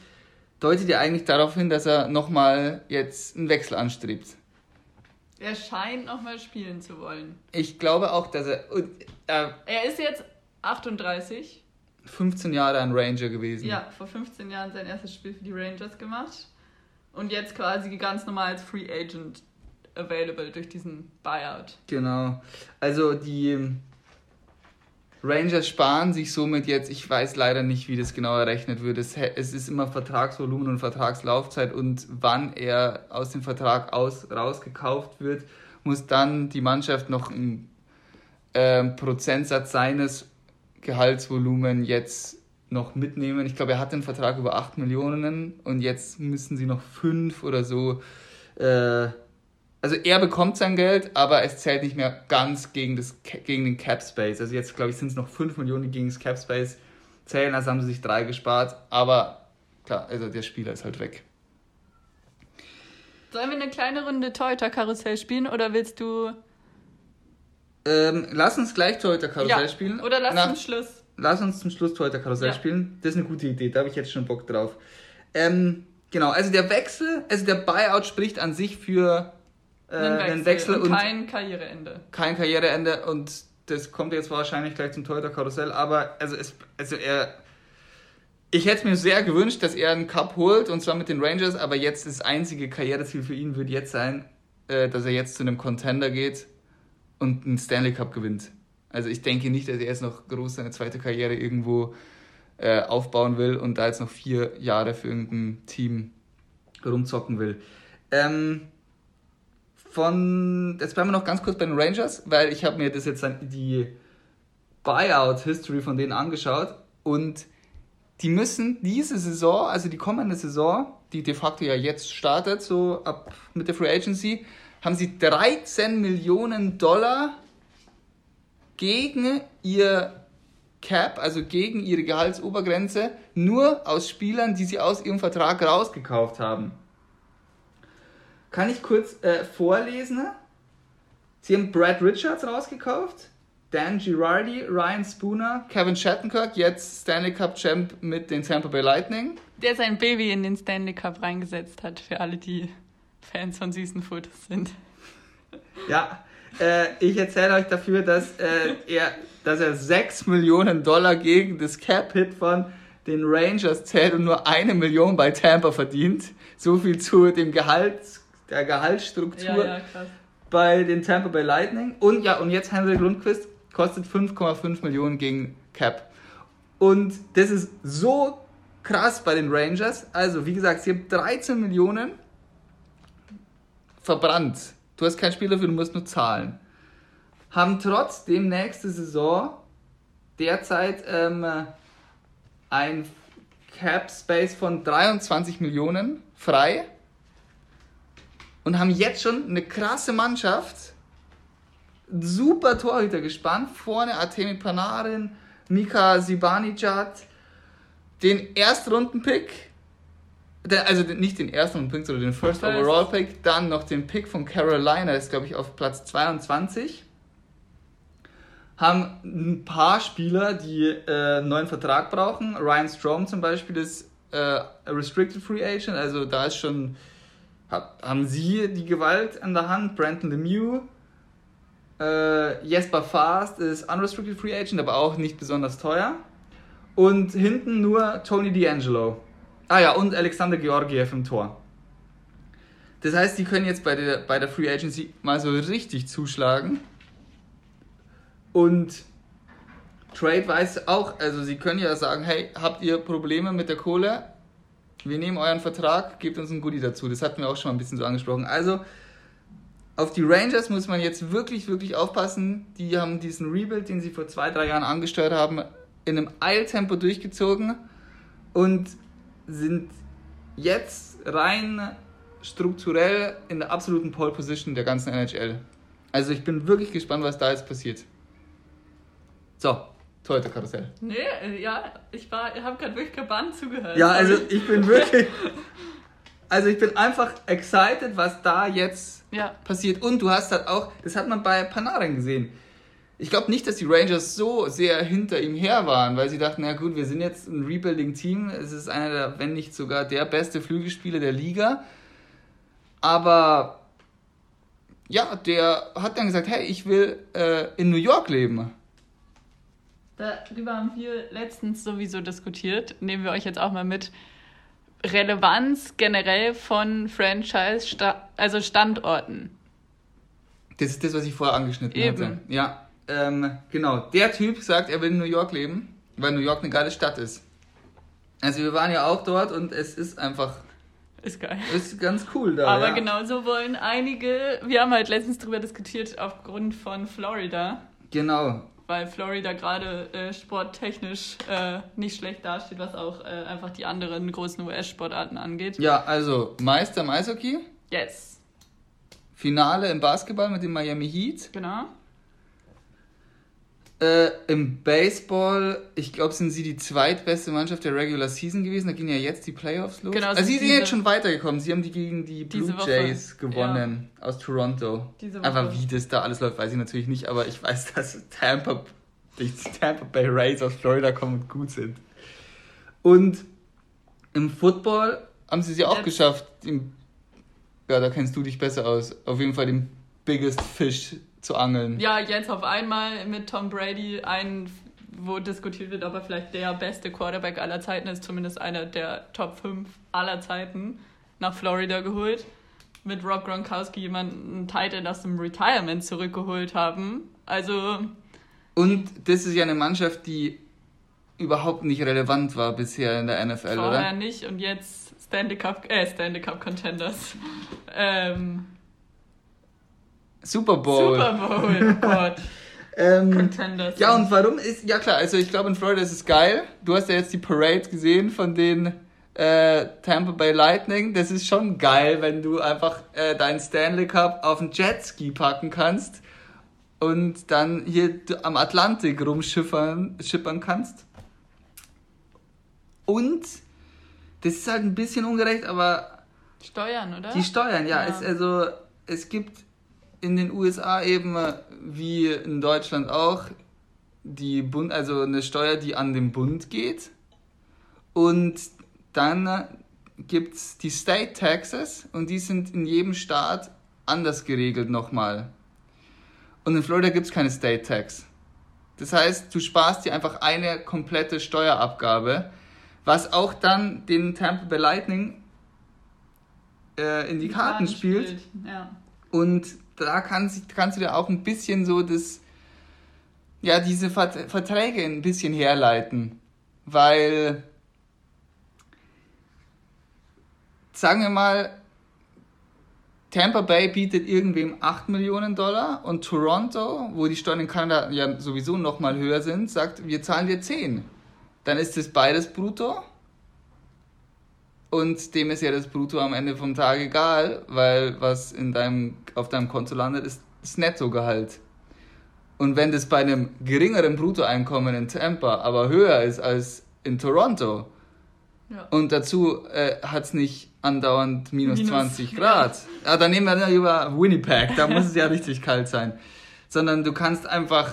deutet ja eigentlich darauf hin, dass er nochmal jetzt einen Wechsel anstrebt. Er scheint nochmal spielen zu wollen. Ich glaube auch, dass er. Äh, er ist jetzt 38. 15 Jahre ein Ranger gewesen. Ja, vor 15 Jahren sein erstes Spiel für die Rangers gemacht. Und jetzt quasi ganz normal als Free Agent available durch diesen Buyout. Genau. Also die Rangers sparen sich somit jetzt, ich weiß leider nicht, wie das genau errechnet wird. Es, es ist immer Vertragsvolumen und Vertragslaufzeit und wann er aus dem Vertrag aus, rausgekauft wird, muss dann die Mannschaft noch einen äh, Prozentsatz seines Gehaltsvolumen jetzt noch mitnehmen. Ich glaube, er hat den Vertrag über 8 Millionen und jetzt müssen sie noch 5 oder so äh, also er bekommt sein Geld, aber es zählt nicht mehr ganz gegen, das, gegen den Cap Space. Also jetzt, glaube ich, sind es noch 5 Millionen, die gegen das Cap Space zählen, also haben sie sich drei gespart. Aber klar, also der Spieler ist halt weg. Sollen wir eine kleine Runde Toyota-Karussell spielen oder willst du. Ähm, lass uns gleich Toyota-Karussell ja. spielen. Oder lass Nach, uns zum Schluss. Lass uns zum Schluss Toyota-Karussell ja. spielen. Das ist eine gute Idee, da habe ich jetzt schon Bock drauf. Ähm, genau, also der Wechsel, also der Buyout spricht an sich für äh, einen Wechsel, und, und kein Karriereende. Kein Karriereende und das kommt jetzt wahrscheinlich gleich zum Toyota Karussell, aber also es, also er, ich hätte mir sehr gewünscht, dass er einen Cup holt und zwar mit den Rangers, aber jetzt das einzige Karriereziel für ihn wird jetzt sein, äh, dass er jetzt zu einem Contender geht und einen Stanley Cup gewinnt. Also ich denke nicht, dass er jetzt noch groß seine zweite Karriere irgendwo äh, aufbauen will und da jetzt noch vier Jahre für irgendein Team rumzocken will. Ähm, von, jetzt bleiben wir noch ganz kurz bei den Rangers, weil ich habe mir das jetzt die Buyout-History von denen angeschaut und die müssen diese Saison, also die kommende Saison, die de facto ja jetzt startet, so ab mit der Free Agency, haben sie 13 Millionen Dollar gegen ihr Cap, also gegen ihre Gehaltsobergrenze, nur aus Spielern, die sie aus ihrem Vertrag rausgekauft haben. Kann ich kurz äh, vorlesen? Sie haben Brad Richards rausgekauft, Dan Girardi, Ryan Spooner, Kevin Shattenkirk, jetzt Stanley Cup Champ mit den Tampa Bay Lightning. Der sein Baby in den Stanley Cup reingesetzt hat, für alle, die Fans von süßen Fotos sind. Ja, äh, ich erzähle euch dafür, dass, äh, er, dass er 6 Millionen Dollar gegen das Cap-Hit von den Rangers zählt und nur eine Million bei Tampa verdient. So viel zu dem Gehalt der Gehaltsstruktur ja, ja, bei den Tampa Bay Lightning. Und ja, und jetzt Henrik Lundqvist kostet 5,5 Millionen gegen Cap. Und das ist so krass bei den Rangers. Also, wie gesagt, sie haben 13 Millionen verbrannt. Du hast kein Spiel dafür, du musst nur zahlen. Haben trotzdem nächste Saison derzeit ähm, ein Cap Space von 23 Millionen frei und haben jetzt schon eine krasse Mannschaft. Super Torhüter gespannt. Vorne Artemi Panarin, Mika Zibanejad, den Erstrundenpick also nicht den ersten Pick, sondern den First. Overall Pick, dann noch den Pick von Carolina, ist glaube ich auf Platz 22. Haben ein paar Spieler, die äh, einen neuen Vertrag brauchen. Ryan Strom zum Beispiel ist äh, Restricted Free Agent, also da ist schon, hab, haben sie die Gewalt an der Hand. Brandon Lemieux, äh, Jesper Fast ist Unrestricted Free Agent, aber auch nicht besonders teuer. Und hinten nur Tony D'Angelo. Ah ja, und Alexander Georgiev im Tor. Das heißt, die können jetzt bei der, bei der Free Agency mal so richtig zuschlagen. Und Trade weiß auch, also sie können ja sagen, hey, habt ihr Probleme mit der Kohle? Wir nehmen euren Vertrag, gebt uns ein Goodie dazu. Das hatten wir auch schon mal ein bisschen so angesprochen. Also auf die Rangers muss man jetzt wirklich, wirklich aufpassen. Die haben diesen Rebuild, den sie vor zwei, drei Jahren angesteuert haben, in einem Eiltempo durchgezogen und sind jetzt rein strukturell in der absoluten Pole Position der ganzen NHL. Also ich bin wirklich gespannt, was da jetzt passiert. So, Toyota Karussell. Nee, äh, ja, ich war, habe gerade wirklich gebannt zugehört. Ja, also ich bin wirklich, also ich bin einfach excited, was da jetzt ja. passiert. Und du hast halt auch, das hat man bei Panarin gesehen ich glaube nicht, dass die Rangers so sehr hinter ihm her waren, weil sie dachten, na gut, wir sind jetzt ein Rebuilding-Team. Es ist einer der, wenn nicht sogar der beste Flügelspieler der Liga. Aber ja, der hat dann gesagt, hey, ich will äh, in New York leben. Darüber haben wir letztens sowieso diskutiert. Nehmen wir euch jetzt auch mal mit. Relevanz generell von Franchise, also Standorten. Das ist das, was ich vorher angeschnitten Eben. hatte. Ja ähm, genau, der Typ sagt, er will in New York leben, weil New York eine geile Stadt ist. Also wir waren ja auch dort und es ist einfach. Ist geil. Ist ganz cool da. Aber ja. genauso wollen einige, wir haben halt letztens drüber diskutiert, aufgrund von Florida. Genau. Weil Florida gerade äh, sporttechnisch äh, nicht schlecht dasteht, was auch äh, einfach die anderen großen US-Sportarten angeht. Ja, also Meister im Eishockey. Yes. Finale im Basketball mit dem Miami Heat. Genau. Äh, Im Baseball, ich glaube, sind sie die zweitbeste Mannschaft der Regular Season gewesen. Da gehen ja jetzt die Playoffs los. Genau, also sie sind jetzt schon weitergekommen. Sie haben die gegen die Blue Jays gewonnen ja. aus Toronto. Aber wie das da alles läuft, weiß ich natürlich nicht. Aber ich weiß, dass Tampa, die Tampa Bay Rays aus Florida kommen und gut sind. Und im Football haben sie es ja auch geschafft. Im, ja, da kennst du dich besser aus. Auf jeden Fall den Biggest Fish zu angeln. Ja, jetzt auf einmal mit Tom Brady ein, wo diskutiert wird, ob er vielleicht der beste Quarterback aller Zeiten ist, zumindest einer der Top 5 aller Zeiten, nach Florida geholt. Mit Rob Gronkowski jemanden, Titan aus dem Retirement zurückgeholt haben. Also. Und das ist ja eine Mannschaft, die überhaupt nicht relevant war bisher in der NFL, Vorher oder? Vorher nicht und jetzt Stanley Cup, äh, Stanley Cup Contenders. ähm, Super Bowl. Super Bowl, oh Gott. ähm, Contenders. Ja, und warum ist, ja klar, also ich glaube in Florida ist es geil. Du hast ja jetzt die Parade gesehen von den äh, Tampa Bay Lightning. Das ist schon geil, wenn du einfach äh, deinen Stanley Cup auf den Jetski packen kannst und dann hier am Atlantik rumschiffern schippern kannst. Und das ist halt ein bisschen ungerecht, aber. Steuern, oder? Die Steuern, ja. ja. Es, also, es gibt in den USA eben wie in Deutschland auch die Bund, also eine Steuer, die an den Bund geht. Und dann gibt es die State Taxes und die sind in jedem Staat anders geregelt nochmal. Und in Florida gibt es keine State Tax. Das heißt, du sparst dir einfach eine komplette Steuerabgabe, was auch dann den Tampa Bay Lightning äh, in die, die Karten, Karten spielt. spielt. Ja. Und da kannst, kannst du dir auch ein bisschen so das, ja, diese Verträge ein bisschen herleiten. Weil, sagen wir mal, Tampa Bay bietet irgendwem 8 Millionen Dollar und Toronto, wo die Steuern in Kanada ja sowieso nochmal höher sind, sagt, wir zahlen dir 10. Dann ist das beides brutto und dem ist ja das Brutto am Ende vom Tag egal, weil was in deinem, auf deinem Konto landet, ist das Nettogehalt. Und wenn das bei einem geringeren Bruttoeinkommen in Tampa aber höher ist als in Toronto, Ja. Und dazu äh, hat es nicht andauernd minus, minus 20 Grad. Ja. Ah, dann nehmen wir ja über Winnipeg, da muss es ja richtig kalt sein. Sondern du kannst einfach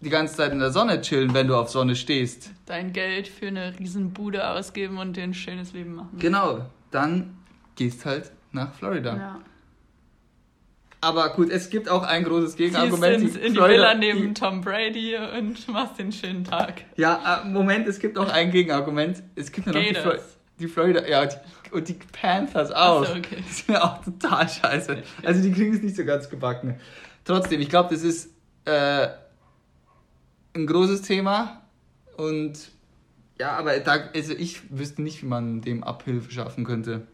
die ganze Zeit in der Sonne chillen, wenn du auf Sonne stehst. Dein Geld für eine Riesenbude ausgeben und dir ein schönes Leben machen. Genau, dann gehst halt nach Florida. Ja. Aber gut, es gibt auch ein großes Gegenargument. In, in die Villa neben Tom Brady und machst den schönen Tag. Ja, äh, Moment, es gibt auch ein Gegenargument. Es gibt ja noch die, Flo die, Florida, ja, die, und die Panthers auch. So, okay. Die sind ja auch total scheiße. Also die kriegen es nicht so ganz gebacken. Trotzdem, ich glaube, das ist äh, ein großes Thema und ja, aber da, also ich wüsste nicht, wie man dem Abhilfe schaffen könnte.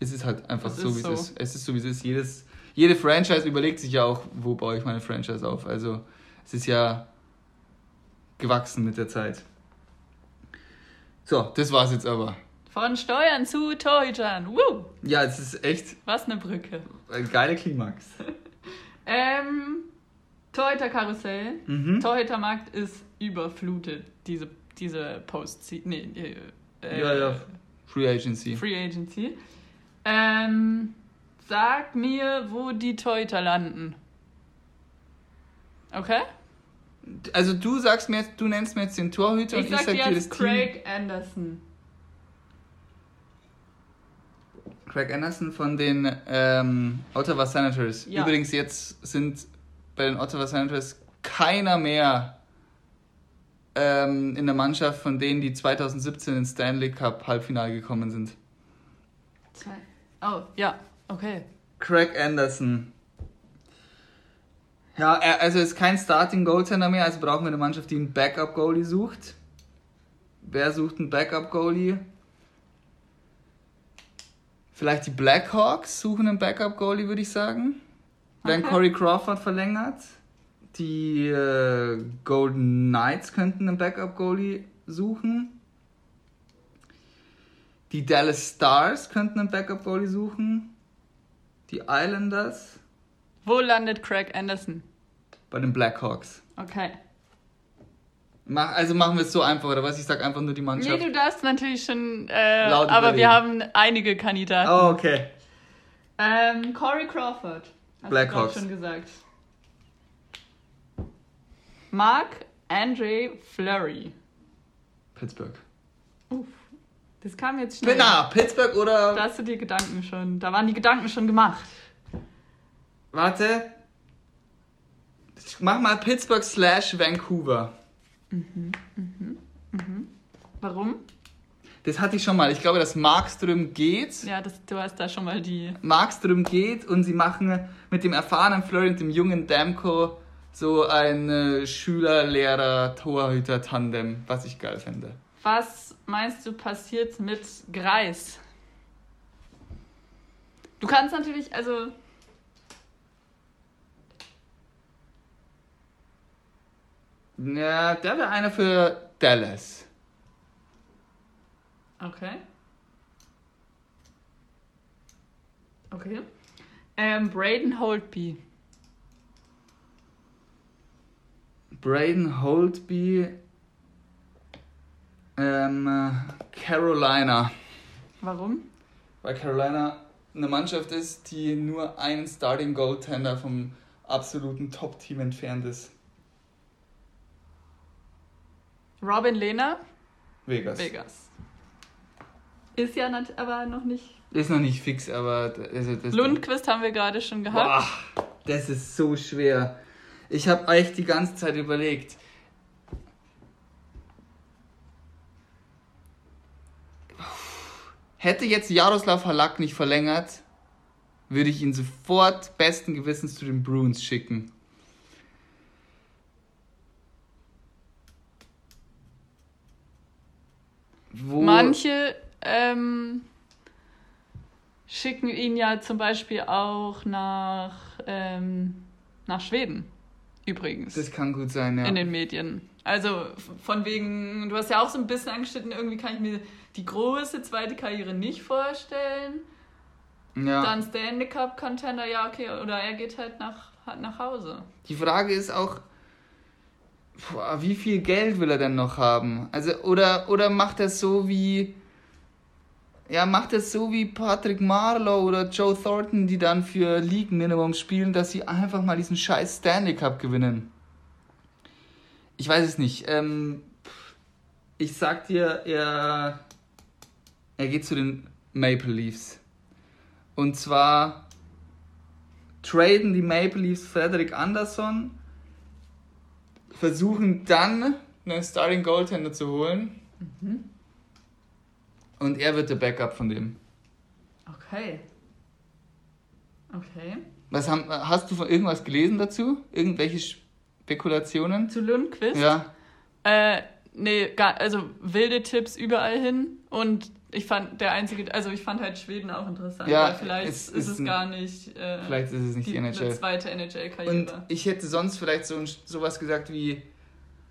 Es ist halt einfach das so, wie so. es ist. Es ist so, wie es ist. Jedes jede Franchise überlegt sich ja auch, wo baue ich meine Franchise auf. Also es ist ja gewachsen mit der Zeit. So, das war's jetzt aber. Von Steuern zu Torhütern. Woo! Ja, es ist echt. Was eine Brücke. Ein geiler Klimax. ähm, Torhüter-Karussell. Mhm. Torhütermarkt ist überflutet. Diese, diese Posts. Nee, äh, ja, ja. Free Agency. Free Agency. Ähm, Sag mir, wo die Teuter landen. Okay? Also du sagst mir jetzt, du nennst mir jetzt den Torhüter ich und sag ich sag dir das Craig Team. Anderson. Craig Anderson von den ähm, Ottawa Senators. Ja. Übrigens, jetzt sind bei den Ottawa Senators keiner mehr ähm, in der Mannschaft von denen, die 2017 ins Stanley Cup Halbfinale gekommen sind. Zwei. Oh, ja. Okay. Craig Anderson. Ja, er, also ist kein Starting Goaltender mehr, also brauchen wir eine Mannschaft, die einen Backup Goalie sucht. Wer sucht einen Backup Goalie? Vielleicht die Blackhawks suchen einen Backup Goalie, würde ich sagen. Wenn okay. Corey Crawford verlängert. Die äh, Golden Knights könnten einen Backup Goalie suchen. Die Dallas Stars könnten einen Backup Goalie suchen. Die Islanders. Wo landet Craig Anderson? Bei den Blackhawks. Okay. Mach, also machen wir es so einfach, oder was? Ich sag einfach nur die Mannschaft. Nee, du darfst natürlich schon. Äh, Laut aber wir haben einige Kandidaten. Oh, okay. Ähm, Corey Crawford. Blackhawks. Schon gesagt. Mark Andre Flurry. Pittsburgh. Uff. Das kam jetzt schnell. Na, Pittsburgh oder. Da hast du dir Gedanken schon. Da waren die Gedanken schon gemacht. Warte. Mach mal Pittsburgh slash Vancouver. Mhm, mhm, mhm. Warum? Das hatte ich schon mal. Ich glaube, dass Markström geht. Ja, das, du hast da schon mal die. Markström geht und sie machen mit dem erfahrenen Flurry und dem jungen Damko so ein äh, Schüler-Lehrer-Torhüter-Tandem, was ich geil finde. Was meinst du passiert mit Greis? Du kannst natürlich, also. Ja, der wäre einer für Dallas. Okay. Okay. Ähm, Braden Holtby. Braden Holtby ähm, Carolina. Warum? Weil Carolina eine Mannschaft ist, die nur einen Starting Goaltender vom absoluten Top-Team entfernt ist. Robin Lehner? Vegas. Vegas. Ist ja aber noch nicht. Ist noch nicht fix, aber. Also das Lundquist haben wir gerade schon gehabt. Boah, das ist so schwer. Ich habe echt die ganze Zeit überlegt. Hätte jetzt Jaroslav Halak nicht verlängert, würde ich ihn sofort besten Gewissens zu den Bruins schicken. Wo Manche ähm, schicken ihn ja zum Beispiel auch nach, ähm, nach Schweden, übrigens. Das kann gut sein, ja. In den Medien. Also von wegen, du hast ja auch so ein bisschen angeschnitten, irgendwie kann ich mir die große zweite Karriere nicht vorstellen. Ja. Dann Stanley Cup Contender, ja, okay, oder er geht halt nach, nach Hause. Die Frage ist auch, boah, wie viel Geld will er denn noch haben? Also, oder, oder macht er so wie. Ja, macht es so wie Patrick Marlowe oder Joe Thornton, die dann für League Minimum spielen, dass sie einfach mal diesen scheiß Stanley Cup gewinnen. Ich weiß es nicht. Ähm, ich sag dir, er, er geht zu den Maple Leafs. Und zwar traden die Maple Leafs Frederick Anderson, versuchen dann einen Starting Goaltender zu holen. Mhm. Und er wird der Backup von dem. Okay. Okay. Was haben, hast du von irgendwas gelesen dazu? Irgendwelche Spekulationen? Zu Lundqvist? Ja. Äh, nee, gar, also wilde Tipps überall hin und ich fand der einzige, also ich fand halt Schweden auch interessant, ja, vielleicht es, ist es, gar nicht. Äh, vielleicht ist es nicht die, die NHL. zweite NHL-Karriere. Und ich hätte sonst vielleicht so sowas gesagt wie,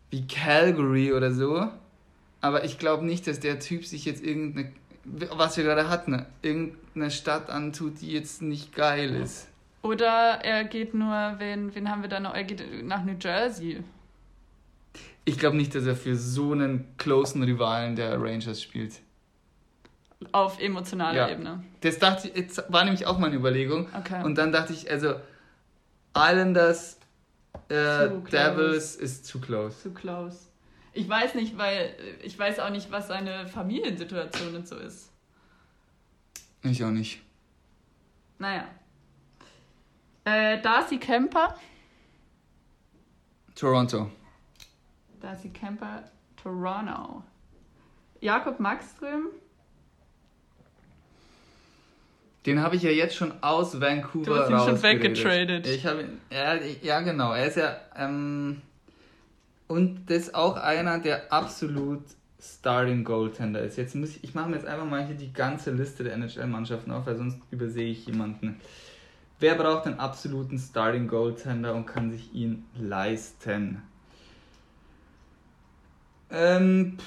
wie Calgary oder so. Aber ich glaube nicht, dass der Typ sich jetzt irgendeine, was wir gerade hatten, irgendeine Stadt antut, die jetzt nicht geil ist. Oder er geht nur, wen, wen haben wir da noch? Er geht nach New Jersey. Ich glaube nicht, dass er für so einen closen Rivalen der Rangers spielt. Auf emotionaler ja. Ebene. Das dachte ich, jetzt war nämlich auch meine Überlegung. Okay. Und dann dachte ich, also Islanders, äh, Devils ist zu close. Zu close. Ich weiß nicht, weil ich weiß auch nicht, was seine Familiensituation und so ist. Ich auch nicht. Naja. Äh, Darcy Kemper. Toronto. Darcy Kemper, Toronto. Jakob Maxström. Den habe ich ja jetzt schon aus Vancouver Du hast ihn schon weggetradet. Ich habe ja, ja genau. Er ist ja ähm, und das ist auch einer, der absolut Starting Goaltender ist. Jetzt muss ich, ich mache mir jetzt einfach mal hier die ganze Liste der NHL-Mannschaften auf, weil sonst übersehe ich jemanden. Wer braucht einen absoluten Starting Goaltender und kann sich ihn leisten? Ähm,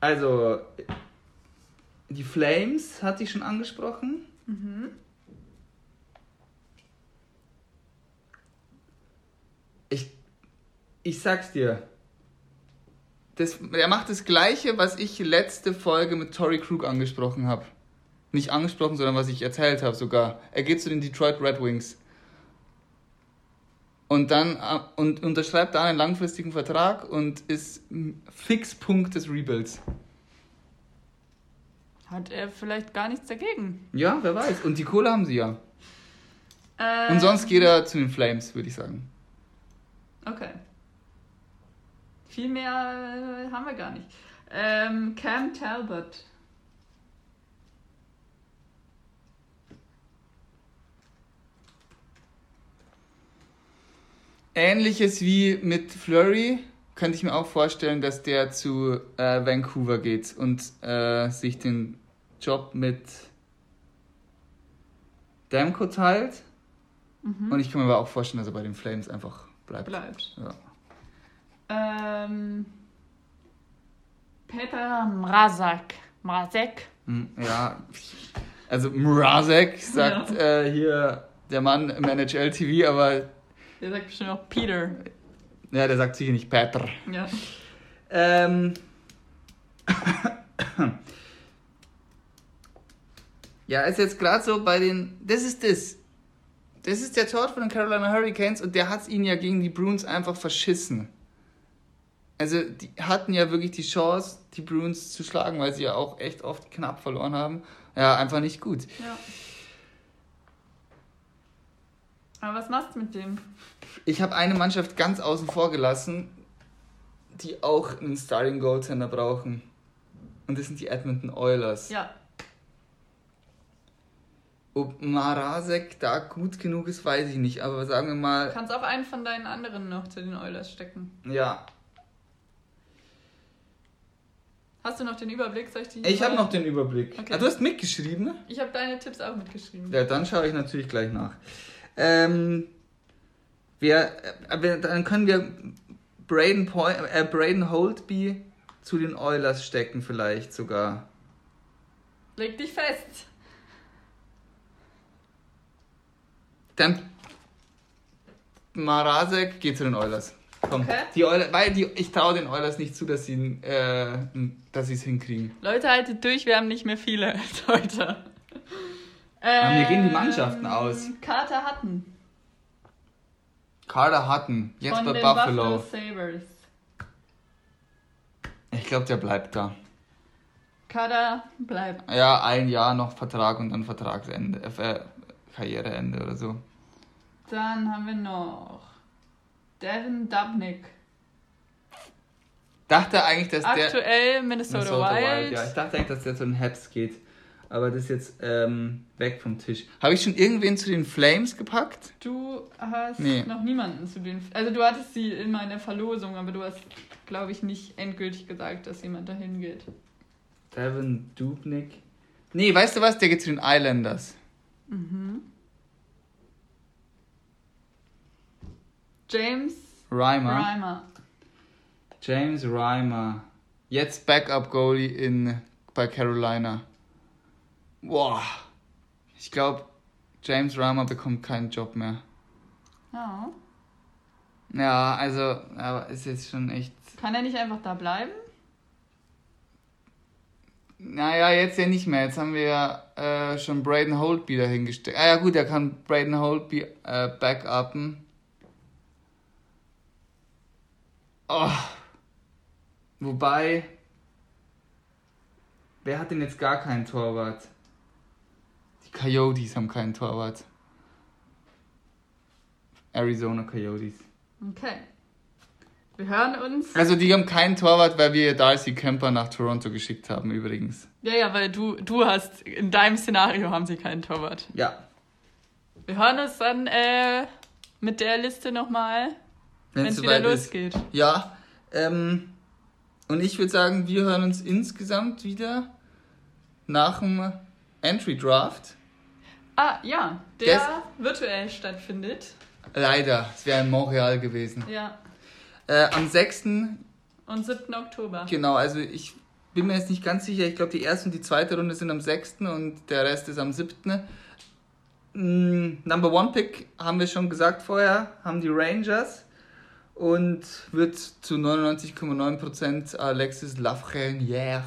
also, die Flames hatte ich schon angesprochen. Mhm. Ich sag's dir. Das, er macht das gleiche, was ich letzte Folge mit Tory Krug angesprochen habe. Nicht angesprochen, sondern was ich erzählt habe sogar. Er geht zu den Detroit Red Wings. Und dann äh, und unterschreibt da einen langfristigen Vertrag und ist Fixpunkt des Rebuilds. Hat er vielleicht gar nichts dagegen. Ja, wer weiß. Und die Kohle haben sie ja. Ähm, Und sonst geht er zu den Flames, würde ich sagen. Okay. Viel mehr äh, haben wir gar nicht. Ähm, Cam Talbot. Ähnliches wie mit Flurry könnte ich mir auch vorstellen, dass der zu äh, Vancouver geht und äh, sich den Job mit Damco teilt. Mhm. Und ich kann mir aber auch vorstellen, dass er bei den Flames einfach bleibt. Bleibt. Ja. Ähm, Peter Mrazek. Mrazek. Ja, also Mrazek sagt ja. äh, hier der Mann im NHL TV, aber. Der sagt bestimmt auch Peter. Ja, der sagt sicher nicht Peter. Ja. Ähm. ja, ist jetzt gerade so bei den. Das ist das. Das ist der Tod von den Carolina Hurricanes und der hat ihn ja gegen die Bruins einfach verschissen. Also, die hatten ja wirklich die Chance, die Bruins zu schlagen, weil sie ja auch echt oft knapp verloren haben. Ja, einfach nicht gut. Ja. Aber was machst du mit dem? Ich habe eine Mannschaft ganz außen vor gelassen, die auch einen Starting Goaltender brauchen. Und das sind die Edmonton Oilers. Ja. Ob Marasek da gut genug ist, weiß ich nicht. Aber sagen wir mal. Du kannst auch einen von deinen anderen noch zu den Oilers stecken. Ja. Hast du noch den Überblick? Soll ich die ich habe noch den Überblick. Okay. Ah, du hast mitgeschrieben, ne? Ich habe deine Tipps auch mitgeschrieben. Ja, dann schaue ich natürlich gleich nach. Ähm, wir, äh, dann können wir Braden, Point, äh, Braden Holtby zu den Oilers stecken vielleicht sogar. Leg dich fest. Dann Marasek geht zu den Oilers. Komm. Okay. Die Oilers, weil die, ich traue den Oilers nicht zu, dass sie äh, dass es hinkriegen. Leute, haltet durch, wir haben nicht mehr viele heute. Ähm, mir gehen die Mannschaften aus. Carter Hutton. Carter Hutton, jetzt Von bei den Buffalo. Buffalo Sabres. Ich glaube, der bleibt da. Carter bleibt. Ja, ein Jahr noch Vertrag und dann Vertragsende, äh, Karriereende oder so. Dann haben wir noch Devin Dubnik. Dachte eigentlich, dass Aktuell der. Aktuell Minnesota, Minnesota Wild. Wild. Ja, ich dachte eigentlich, dass der zu den Habs geht. Aber das ist jetzt ähm, weg vom Tisch. Habe ich schon irgendwen zu den Flames gepackt? Du hast nee. noch niemanden zu den. Also du hattest sie immer in der Verlosung, aber du hast, glaube ich, nicht endgültig gesagt, dass jemand dahin geht. Devin Dubnik. Nee, weißt du was? Der geht zu den Islanders. Mhm. James Reimer. Reimer. James Reimer. Jetzt Backup Goalie in, bei Carolina. Boah. Ich glaube, James Reimer bekommt keinen Job mehr. Ja. Ja, also, aber ist jetzt schon echt. Kann er nicht einfach da bleiben? Naja, jetzt ja nicht mehr. Jetzt haben wir ja äh, schon Braden Holtby dahingestellt. Ah ja gut, er kann Braden Holtby äh, backuppen. Oh. Wobei, wer hat denn jetzt gar keinen Torwart? Die Coyotes haben keinen Torwart. Arizona Coyotes. Okay. Wir hören uns. Also die haben keinen Torwart, weil wir Darcy Kemper nach Toronto geschickt haben übrigens. Ja, ja, weil du, du hast, in deinem Szenario haben sie keinen Torwart. Ja. Wir hören uns dann äh, mit der Liste nochmal, wenn es wieder losgeht. Ist. Ja, ähm, und ich würde sagen, wir hören uns insgesamt wieder nach dem Entry Draft. Ah, ja, der Des virtuell stattfindet. Leider, es wäre in Montreal gewesen. Ja. Äh, am 6. und 7. Oktober. Genau, also ich bin mir jetzt nicht ganz sicher. Ich glaube, die erste und die zweite Runde sind am 6. und der Rest ist am 7. Mm, Number One Pick haben wir schon gesagt vorher, haben die Rangers und wird zu 99,9% Alexis Lafrenière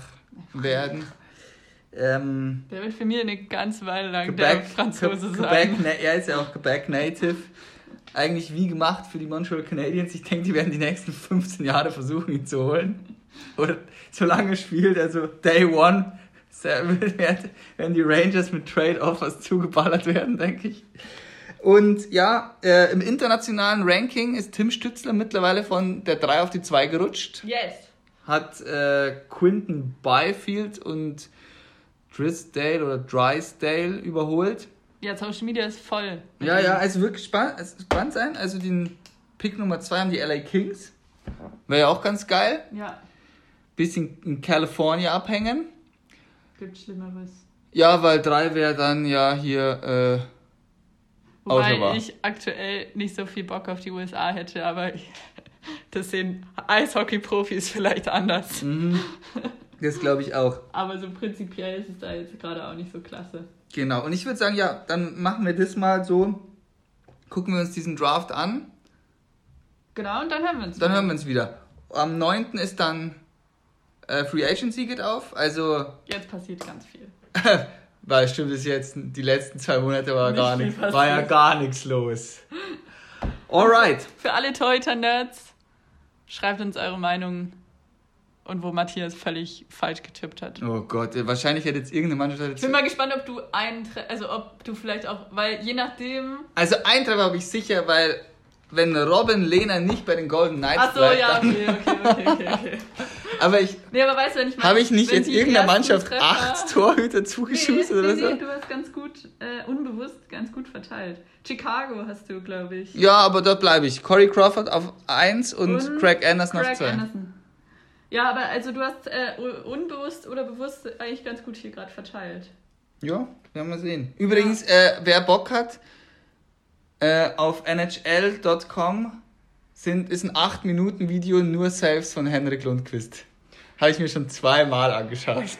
werden. Ähm, der wird für mich eine ganze Weile lang Quebec, der Franzose sein. Quebec, er ist ja auch Quebec Native eigentlich wie gemacht für die Montreal Canadiens. Ich denke, die werden die nächsten 15 Jahre versuchen, ihn zu holen. Oder solange er spielt, also Day One, werden die Rangers mit Trade-Offers zugeballert werden, denke ich. Und ja, äh, im internationalen Ranking ist Tim Stützler mittlerweile von der 3 auf die 2 gerutscht. Yes. Hat äh, Quinton Byfield und Drisdale oder Drysdale überholt. Ja, Social Media ist voll. Ja, ja, also wirklich spannend, also spannend sein. Also den Pick Nummer 2 haben die LA Kings. Wäre ja auch ganz geil. Ja. Bisschen in Kalifornien abhängen. Gibt Schlimmeres. Ja, weil 3 wäre dann ja hier. Äh, Wobei ich aktuell nicht so viel Bock auf die USA hätte, aber das sehen Eishockey-Profis vielleicht anders. Mhm. Das glaube ich auch. Aber so prinzipiell ist es da jetzt gerade auch nicht so klasse. Genau, und ich würde sagen, ja, dann machen wir das mal so. Gucken wir uns diesen Draft an. Genau, und dann hören wir uns Dann wieder. hören wir uns wieder. Am 9. ist dann äh, Free Agency geht auf, also. Jetzt passiert ganz viel. Weil stimmt es jetzt, die letzten zwei Monate war, gar nicht, war ja gar nichts los. Alright. Für alle Teuter-Nerds, schreibt uns eure Meinung und wo Matthias völlig falsch getippt hat. Oh Gott, wahrscheinlich hätte jetzt irgendeine Mannschaft. Ich bin mal gespannt, ob du einen, also ob du vielleicht auch, weil je nachdem. Also einen Treffer habe ich sicher, weil wenn Robin Lehner nicht bei den Golden Knights Ach so, bleibt, ja, okay, okay, okay, okay, okay. aber ich. Nee, aber weißt du, wenn ich Habe ich nicht jetzt irgendeiner Mannschaft Treffer, acht Torhüter zugeschustert nee, oder so? Nee, du hast ganz gut, äh, unbewusst, ganz gut verteilt. Chicago hast du, glaube ich. Ja, aber dort bleibe ich. Corey Crawford auf 1 und, und, Craig Anderson Craig auf 2. Ja, aber also du hast äh, unbewusst oder bewusst eigentlich ganz gut hier gerade verteilt. Ja, werden wir sehen. Übrigens, ja. äh, wer Bock hat, äh, auf nhl.com sind, ist ein 8-Minuten-Video nur Saves von Henrik Lundqvist. Habe ich mir schon zweimal angeschaut.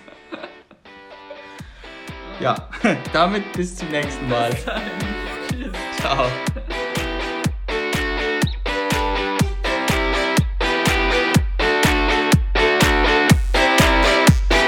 ja, damit bis zum nächsten Mal. Tschüss. Ciao.